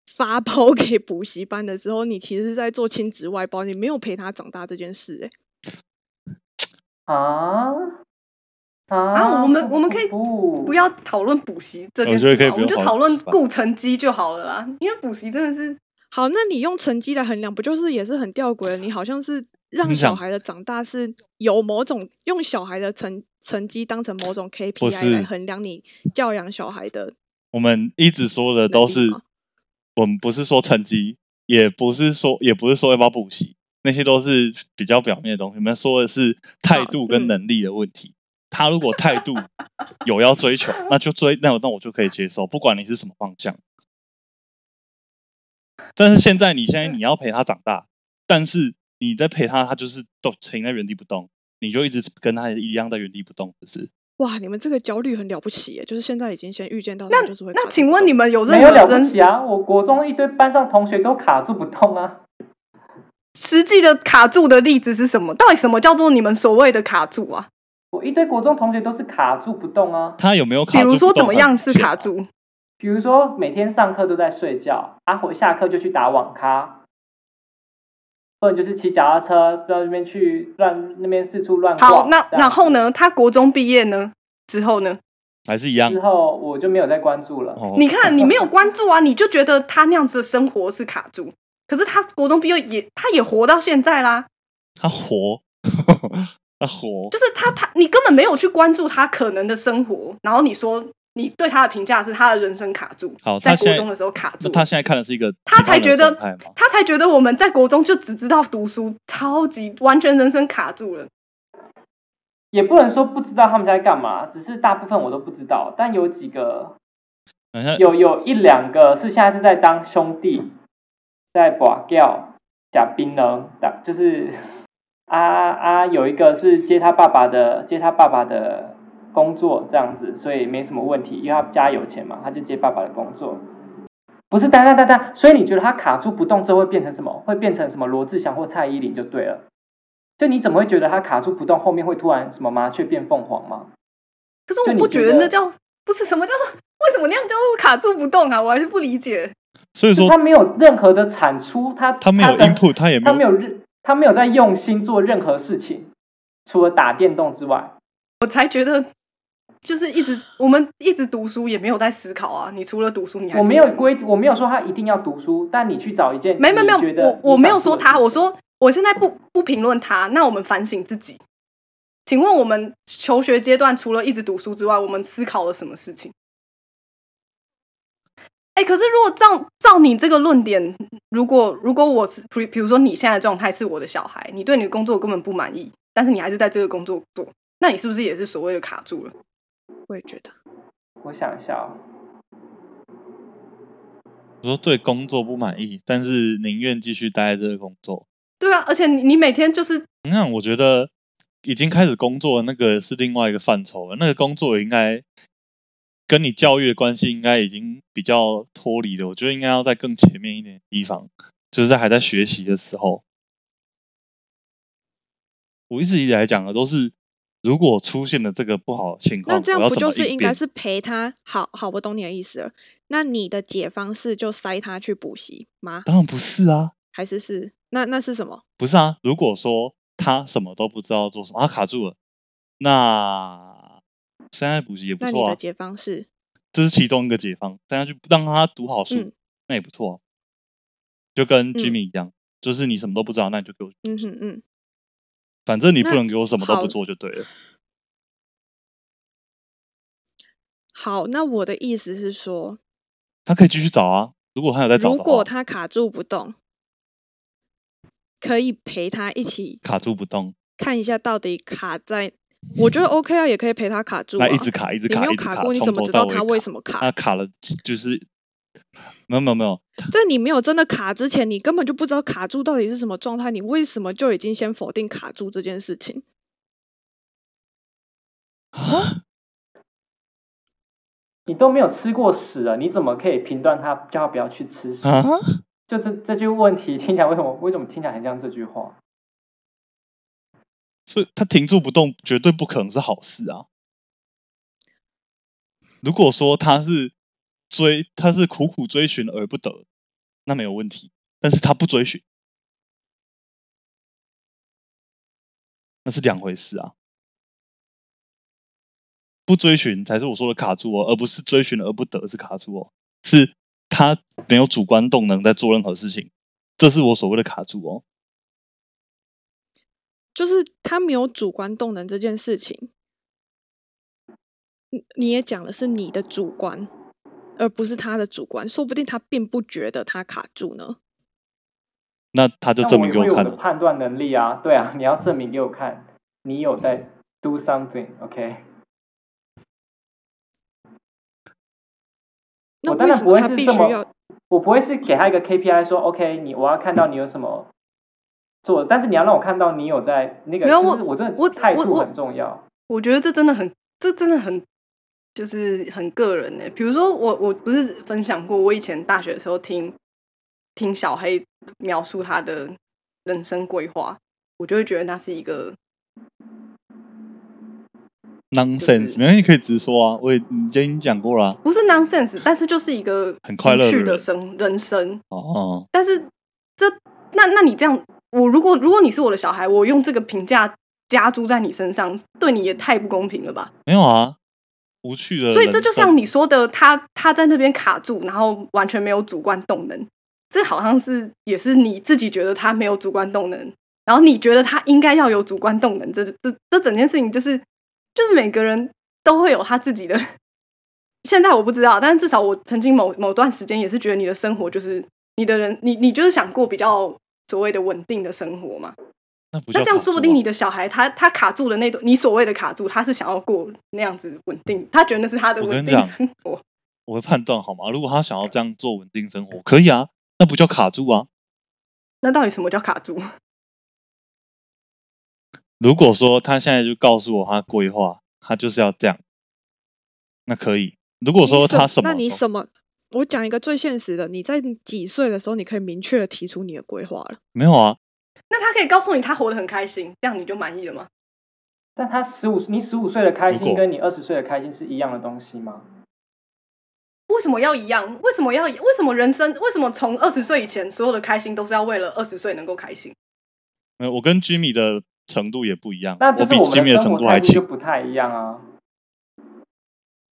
发 <laughs> 包给补习班的时候，你其实是在做亲子外包，你没有陪他长大这件事、欸。啊啊啊，我们我们可以不不要讨论补习这件我觉得事嘛，我们就讨讨论顾成绩就好了啦。因为补习真的是好，那你用成绩来衡量，不就是也是很吊诡的？你好像是让小孩的长大是有某种用小孩的成成绩当成某种 KPI 来衡量你教养小孩的我们一直说的都是，我们不是说成绩，也不是说也不是说要不要补习，那些都是比较表面的东西。我们说的是态度跟嗯能力的问题。他如果态度有要追求，那就追，那我那我就可以接受，不管你是什么方向。但是现在你现在你要陪他长大，但是你在陪他，他就是都停在原地不动，你就一直跟他一样在原地不动，就是哇，你们这个焦虑很了不起耶！就是现在已经先预见到那就是会卡那请问你们有没有了不起啊！我国中一堆班上同学都卡住不动啊。实际的卡住的例子是什么？到底什么叫做你们所谓的卡住啊？我一堆国中同学都是卡住不动啊。他有没有卡住比？如说怎么样是卡住？比如说每天上课都在睡觉，啊，回下课就去打网咖，或者就是骑脚踏车到那边去乱那边四处乱逛。好，那然后呢？他国中毕业呢？之后呢？还是一样之后我就没有再关注了。哦。你看，你没有关注啊，你就觉得他那样子的生活是卡住。可是他国中毕业也，他也活到现在啦。他活，<laughs> 他活，就是他他，你根本没有去关注他可能的生活，然后你说你对他的评价是他的人生卡住，好，在在国中的时候卡住，那他现在看的是一个他才觉得他才觉得我们在国中就只知道读书，超级完全人生卡住了。也不能说不知道他们在干嘛，只是大部分我都不知道，但有几个有有一两个是现在是在当兄弟，在把吊假槟榔打，就是 <laughs> 啊啊有一个是接他爸爸的接他爸爸的工作这样子，所以没什么问题，因为他家有钱嘛，他就接爸爸的工作。不是，哒哒哒哒，所以你觉得他卡住不动之后会变成什么？会变成什么罗志祥或蔡依林就对了。就你怎么会觉得他卡住不动，后面会突然什么麻雀变凤凰吗？可是我不觉得那叫不是什么叫做为什么那样叫做卡住不动啊？我还是不理解。所以说他没有任何的产出，他他没有他也没他没有任他没有在用心做任何事情，除了打电动之外。我才觉得，就是一直我们一直读书，也没有在思考啊。你除了读书，你还我没有规，我没有说他一定要读书，但你去找一件没没没有我我没有说他，我说我现在不不评论他，那我们反省自己。请问我们求学阶段除了一直读书之外，我们思考了什么事情？哎、可是如果照照你这个论点，如果如果我是比比如说你现在的状态是我的小孩，你对你的工作根本不满意，但是你还是在这个工作做，那你是不是也是所谓的卡住了？我也觉得，我想一下哦，我说对工作不满意，但是宁愿继续待在这个工作。对啊，而且你你每天就是你看我觉得已经开始工作，那个是另外一个范畴了。那个工作应该跟你教育的关系应该已经比较脱离了。我觉得应该要在更前面一点的地方，就是在还在学习的时候。我一直以来讲的都是，如果出现了这个不好的情况，那这样不就是应该是陪他？好好，我懂你的意思了。那你的解方式就塞他去补习吗？当然不是啊，还是是那那是什么？不是啊。如果说他什么都不知道做什么，他卡住了，那现在补习也不错啊。那你的解方式这是其中一个解方，大家去让他读好书，嗯那也不错啊。就跟嗯 Jimmy 一样，就是你什么都不知道，那你就给我，嗯哼嗯，反正你不能给我什么都不做就对了。好。那我的意思是说，他可以继续找啊，如果他有在找，如果他卡住不动，可以陪他一起卡住不动，看一下到底卡在。我觉得 OK 啊，也可以陪他卡住、啊。那一直卡，一直卡，你没有卡，过，你怎么知道他为什么卡？他卡了，就是没有没有没有，在你没有真的卡之前，你根本就不知道卡住到底是什么状态，你为什么就已经先否定卡住这件事情？啊，<gasps> 你都没有吃过屎了，你怎么可以评断他叫他不要去吃屎？啊，就这这句问题听起来为什么为什么听起来很像这句话？所以他停住不动，绝对不可能是好事啊。如果说他是追，他是苦苦追寻而不得，那没有问题。但是他不追寻，那是两回事啊。不追寻才是我说的卡住哦，而不是追寻而不得是卡住哦，是他没有主观动能在做任何事情，这是我所谓的卡住哦。就是他没有主观动能这件事情，你你也讲的是你的主观，而不是他的主观，说不定他并不觉得他卡住呢。那他就那证明给我看了。判断能力啊，对啊，你要证明给我看，你有在 do something，OK？、那我当然不为什么他会是这么必须要？我不会是给他一个 KPI 说 OK，你我要看到你有什么做，但是你要让我看到你有在那个，我我真的态我态度很重要。我觉得这真的很，这真的很，就是很个人呢。比如说我，我不是分享过，我以前大学的时候听听小黑描述他的人生规划，我就会觉得那是一个 nonsense，没关系，可以直说啊。我也你已经讲过了啊、不是 nonsense，但是就是一个很快乐的生人生。哦，但是这那那你这样，我如果如果你是我的小孩，我用这个评价加诸在你身上，对你也太不公平了吧？没有啊，无趣的。所以这就像你说的，他他在那边卡住，然后完全没有主观动能，这好像是也是你自己觉得他没有主观动能，然后你觉得他应该要有主观动能，这这这整件事情就是就是每个人都会有他自己的。<laughs> 现在我不知道，但是至少我曾经某某段时间也是觉得你的生活就是你的人，你你就是想过比较所谓的稳定的生活嘛。那不叫那这样说不定你的小孩他他卡住的那种，你所谓的卡住，他是想要过那样子稳定，他觉得那是他的稳定生活。我会判断好吗？如果他想要这样做稳定生活，可以啊，那不叫卡住啊。那到底什么叫卡住？<laughs> 如果说他现在就告诉我他规划，他就是要这样，那可以。如果说他什么，那你什么？我讲一个最现实的，你在几岁的时候，你可以明确的提出你的规划了。没有啊？那他可以告诉你他活得很开心，这样你就满意了吗？但他十五，你十五岁的开心跟你二十岁的开心是一样的东西吗？为什么要一样？为什么要？为什么人生？为什么从二十岁以前所有的开心都是要为了二十岁能够开心？没有，我跟 Jimmy 的程度也不一样，那我们 Jimmy 的程度还轻。就不太一样啊。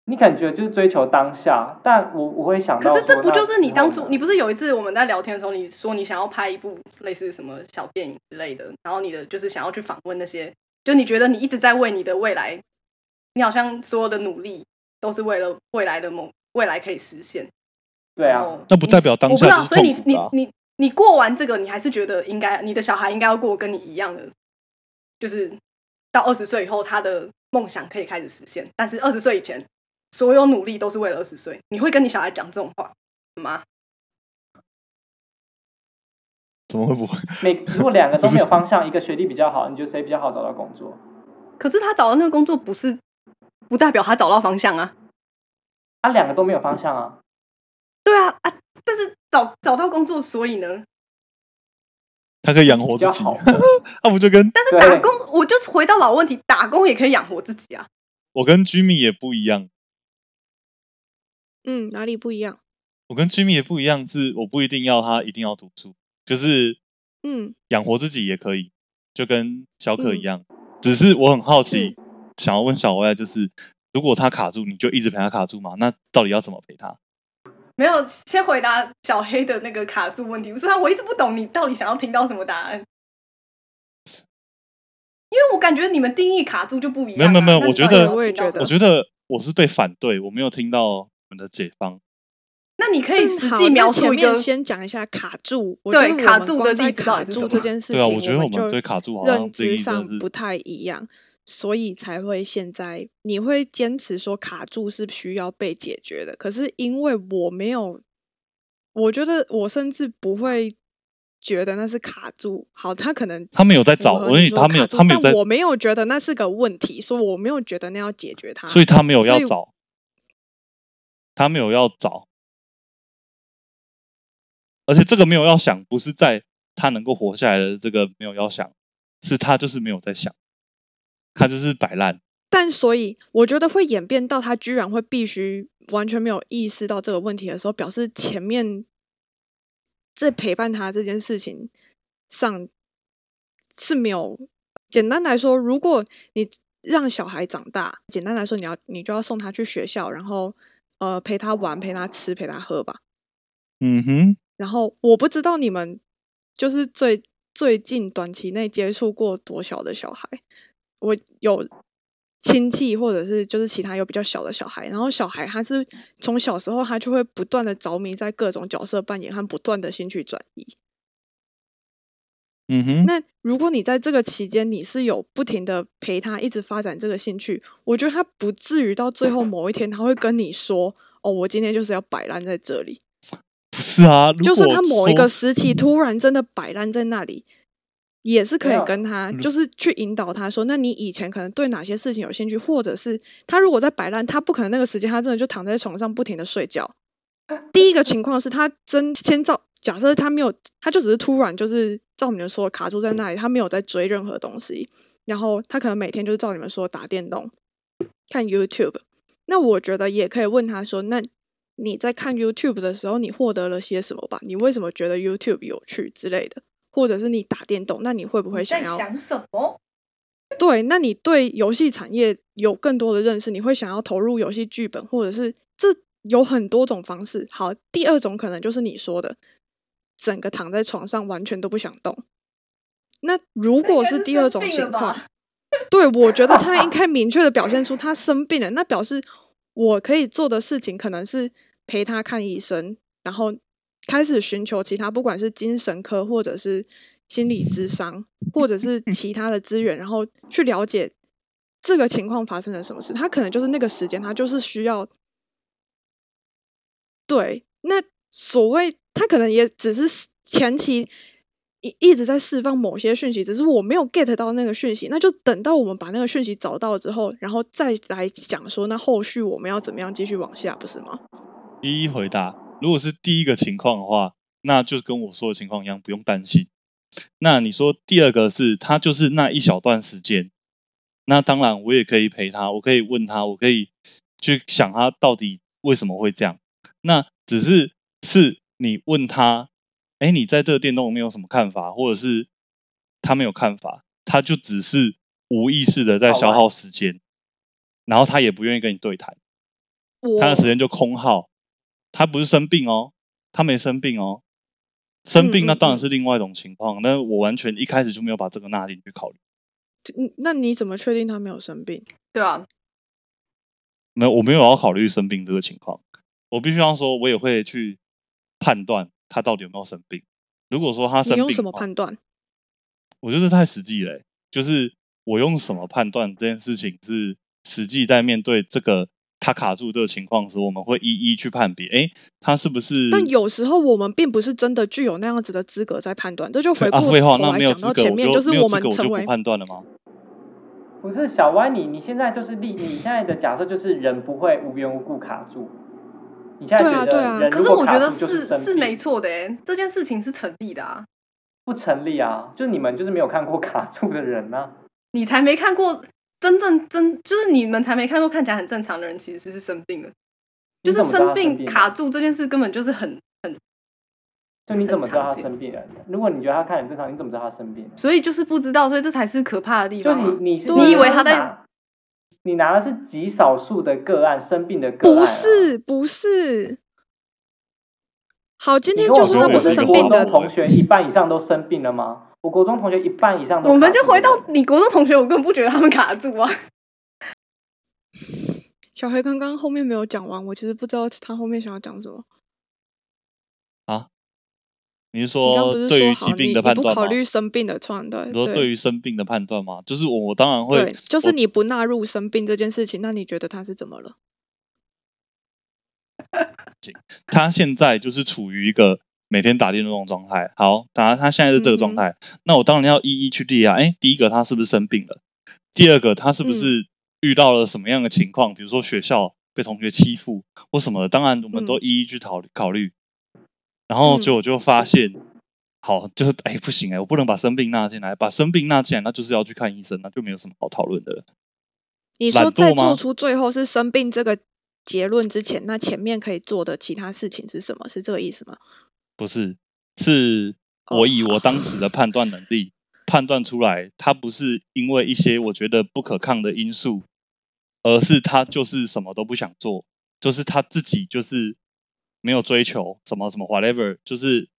你感觉就是追求当下，但我我会想到，可是这不就是你当初你不是有一次我们在聊天的时候，你说你想要拍一部类似什么小电影之类的，然后你的就是想要去访问那些，就你觉得你一直在为你的未来，你好像所有的努力都是为了未来的梦未来可以实现。对啊，那不代表当我不知道，所以你你你你过完这个，你还是觉得应该你的小孩应该要过跟你一样的，就是到二十岁以后，他的梦想可以开始实现。但是二十岁以前，所有努力都是为了二十岁。你会跟你小孩讲这种话吗？怎么会不会？每如果两个都没有 <laughs> 方向，一个学历比较好，你觉得谁比较好找到工作？可是他找的那个工作不是不代表他找到方向啊。啊，两个都没有方向啊。对啊啊！但是找找到工作，所以呢，他可以养活自己比较好，<laughs> 他不就跟但是打工，我就是回到老问题，打工也可以养活自己啊。我跟 Jimmy 也不一样，嗯，哪里不一样？我跟 Jimmy 也不一样，是我不一定要他一定要读书，就是嗯，养活自己也可以，就跟小可一嗯样。只是我很好奇，想要问小歪，就是如果他卡住，你就一直陪他卡住嘛？那到底要怎么陪他？没有，先回答小黑的那个卡住问题。虽然我一直不懂你到底想要听到什么答案，因为我感觉你们定义卡住就不一样啊、没有没有没有我觉得我也觉得我觉得我是被反对，我没有听到你们的解方。那你可以但好，实际描述一个面先讲一下卡住。我对觉得卡住的卡住这件事情，对啊，我觉得我们对卡住好像认知上不太一样，所以才会现在你会坚持说卡住是需要被解决的。可是因为我没有，我觉得我甚至不会觉得那是卡住。好，他可能他们有在找，我跟你他们有他没有在但，我没有觉得那是个问题，所以我没有觉得那要解决它。所以他没有要找，他没有要找，而且这个没有要想，不是在他能够活下来的这个没有要想，是他就是没有在想，他就是摆烂。但所以我觉得会演变到他居然会必须完全没有意识到这个问题的时候，表示前面在陪伴他这件事情上是没有。简单来说，如果你让小孩长大，简单来说，你要你就要送他去学校，然后呃陪他玩、陪他吃、陪他喝吧。嗯哼，然后我不知道你们就是最最近短期内接触过多小的小孩，我有亲戚或者是就是其他有比较小的小孩，然后小孩他是从小时候他就会不断的着迷在各种角色扮演和不断的兴趣转移。嗯哼，那如果你在这个期间你是有不停的陪他一直发展这个兴趣，我觉得他不至于到最后某一天他会跟你说：“哦，我今天就是要摆烂在这里。<laughs> ”不是啊，就算他某一个时期突然真的摆烂在那里，也是可以跟他，如就是去引导他说，那你以前可能对哪些事情有兴趣，或者是他如果在摆烂，他不可能那个时间他真的就躺在床上不停的睡觉。<laughs> 第一个情况是他真先造假设他没有，他就只是突然就是照你们说卡住在那里，他没有在追任何东西，然后他可能每天就是照你们说打电动、看 YouTube。那我觉得也可以问他说，那你在看 YouTube 的时候，你获得了些什么吧？你为什么觉得 YouTube 有趣之类的？或者是你打电动，那你会不会想要想什么？对，那你对游戏产业有更多的认识，你会想要投入游戏剧本，或者是这有很多种方式。好，第二种可能就是你说的，整个躺在床上完全都不想动。那如果是第二种情况，对我觉得他应 <laughs> 该明确的表现出他生病了，那表示我可以做的事情可能是陪他看医生，然后开始寻求其他，不管是精神科或者是。心理智商，或者是其他的资源，然后去了解这个情况发生了什么事。他可能就是那个时间，他就是需要。对，那所谓他可能也只是前期一一直在释放某些讯息，只是我没有 get 到那个讯息。那就等到我们把那个讯息找到之后，然后再来讲说，那后续我们要怎么样继续往下，不是吗？一一回答，如果是第一个情况的话，那就跟我说的情况一样，不用担心。那你说第二个是他就是那一小段时间，那当然我也可以陪他，我可以问他，我可以去想他到底为什么会这样。那只是是你问他，哎，你在这个电动里面有什么看法，或者是他没有看法，他就只是无意识的在消耗时间，然后他也不愿意跟你对谈，他的时间就空耗。他不是生病哦，他没生病哦。生病那当然是另外一种情况，那我完全一开始就没有把这个纳进去考虑。那你怎么确定他没有生病？对啊，没有，我没有要考虑生病这个情况。我必须要说，我也会去判断他到底有没有生病。如果说他生病，你用什么判断？我觉得太实际了，就是我用什么判断这件事情是实际在面对这个。他卡住这个情况时，我们会一一去判别，哎，他是不是？但有时候我们并不是真的具有那样子的资格在判断，这就回过头来讲到前面，就是我们成为判断了吗？不是小歪，你你现在就是立，你现在的假设就是人不会无缘无故卡住。你现在觉得人可是我觉得是是没错的，哎，这件事情是成立的啊。不成立啊，就是你们就是没有看过 <laughs> 卡住的人呢。你才没看过。真正真就是你们才没看过，看起来很正常的人，其实是生病了。就是生病卡住这件事，根本就是很很。就你怎么知道他生病了？如果你觉得他看很正常，你怎么知道他生病？所以就是不知道，所以这才是可怕的地方。就你你你以为他在？你拿的是极少数的个案生病的个案？不是不是。好，今天就说他不是生病的同学，一半以上都生病了吗？我国中同学一半以上都。我们就回到你国中同学，我根本不觉得他们卡住啊。<laughs> 小黑刚刚后面没有讲完，我其实不知道他后面想要讲什么。啊？你是说对于疾病的判断不考虑生病的判断？说对于生病的判断吗？就是我，我当然会。对，就是你不纳入生病这件事情，那你觉得他是怎么了？<laughs> 他现在就是处于一个。每天打电动状态，好，当然他现在是这个状态，那我当然要一一去列啊。哎，第一个他是不是生病了？第二个他是不是遇到了什么样的情况？比如说学校被同学欺负或什么的，当然我们都一一去考虑考虑。然后就我就发现，好，就是哎不行哎，我不能把生病纳进来，把生病纳进来，那就是要去看医生，那就没有什么好讨论的。你说在做出最后是生病这个结论之前，那前面可以做的其他事情是什么？是这个意思吗？不是，是我以我当时的判断能力判断出来，他不是因为一些我觉得不可抗的因素，而是他就是什么都不想做，就是他自己就是没有追求什么什么 whatever，就是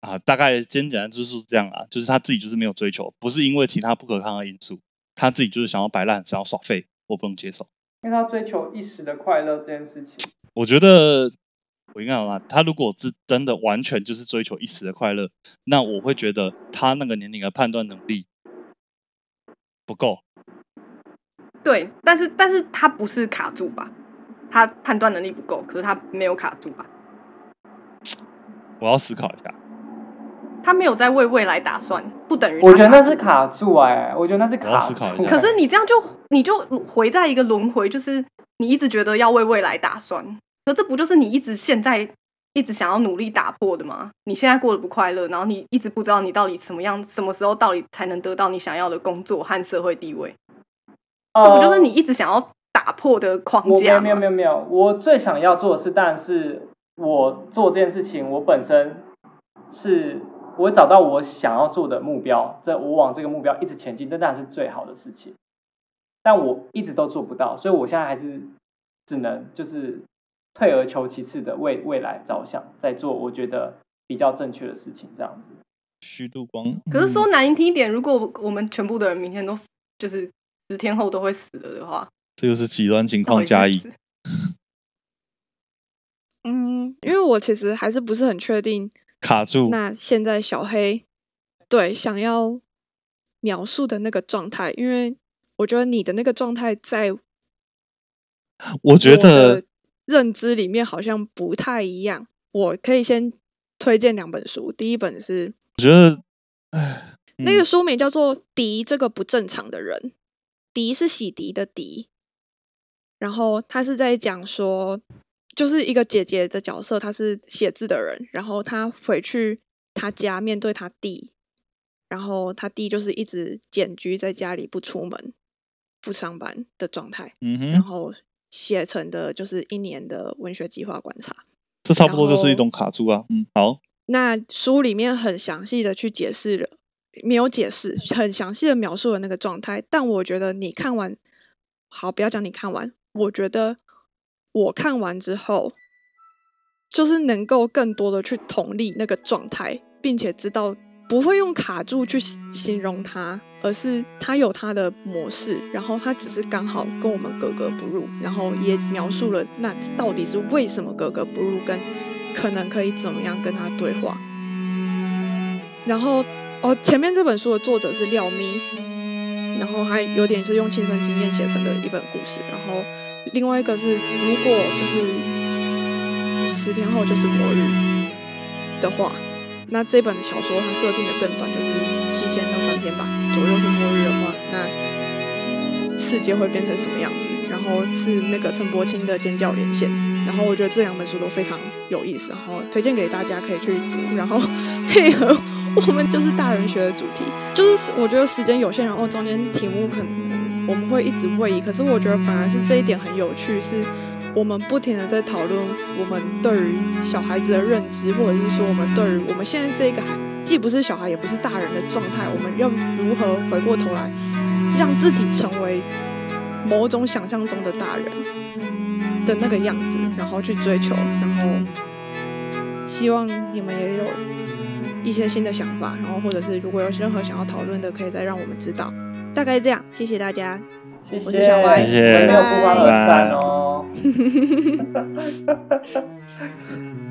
啊，大概简单就是这样啊，就是他自己就是没有追求，不是因为其他不可抗的因素，他自己就是想要摆烂，想要耍废，我不能接受。因为他追求一时的快乐这件事情，我觉得。我应该讲他如果是真的完全就是追求一时的快乐，那我会觉得他那个年龄的判断能力不够。对，但是但是他不是卡住吧？他判断能力不够，可是他没有卡住吧？我要思考一下。他没有在为未来打算，不等于我觉得那是卡住哎，我觉得那是卡。思考一下。可是你这样就你就回在一个轮回，就是你一直觉得要为未来打算。可这不就是你一直现在一直想要努力打破的吗？你现在过得不快乐，然后你一直不知道你到底什么样、什么时候到底才能得到你想要的工作和社会地位。这不就是你一直想要打破的框架没有没有没有，我最想要做的是，但是我做这件事情，我本身是我找到我想要做的目标，这我往这个目标一直前进，这当然是最好的事情。但我一直都做不到，所以我现在还是只能就是退而求其次的为未来着想，在做我觉得比较正确的事情，这样子。虚度光。可是说难听一点，如果我们全部的人明天都死就是十天后都会死了的话，这就是极端情况加一。嗯，因为我其实还是不是很确定，卡住，那现在小黑对想要描述的那个状态，因为我觉得你的那个状态在我觉得的认知里面好像不太一样。我可以先推荐两本书，第一本是我觉得，唉，那个嗯书名叫做《迪这个不正常的人》，迪是洗涤的迪，然后他是在讲说，就是一个姐姐的角色，她是写字的人，然后她回去她家面对她弟，然后她弟就是一直简居在家里不出门、不上班的状态，嗯哼，然后写成的就是一年的文学计划观察。这差不多就是一种卡住啊。嗯，好，那书里面很详细的去解释了，没有解释，很详细的描述了那个状态。但我觉得你看完，好，不要讲你看完，我觉得我看完之后，就是能够更多的去同理那个状态，并且知道不会用卡住去形容它，而是它有它的模式，然后它只是刚好跟我们格格不入，然后也描述了那到底是为什么格格不入，跟可能可以怎么样跟他对话。然后哦，前面这本书的作者是廖咪，然后还有点是用亲身经验写成的一本故事。然后另外一个是，如果就是十天后就是末日的话，那这本小说它设定的更短，就是七天到三天吧左右是末日的话，那世界会变成什么样子？然后是那个陈柏青的《尖叫连线》，然后我觉得这两本书都非常有意思，然后推荐给大家可以去读，然后配合我们就是大人学的主题，就是我觉得时间有限，然后中间题目可能我们会一直位移，可是我觉得反而是这一点很有趣，是我们不停的在讨论我们对于小孩子的认知，或者是说我们对于我们现在这个孩既不是小孩也不是大人的状态，我们要如何回过头来让自己成为某种想象中的大人的那个样子，然后去追求，然后希望你们也有一些新的想法，然后或者是如果有任何想要讨论的，可以再让我们知道。大概这样，谢谢大家。谢谢，我是小歪谢谢没有不欢而散拜拜哦。<laughs>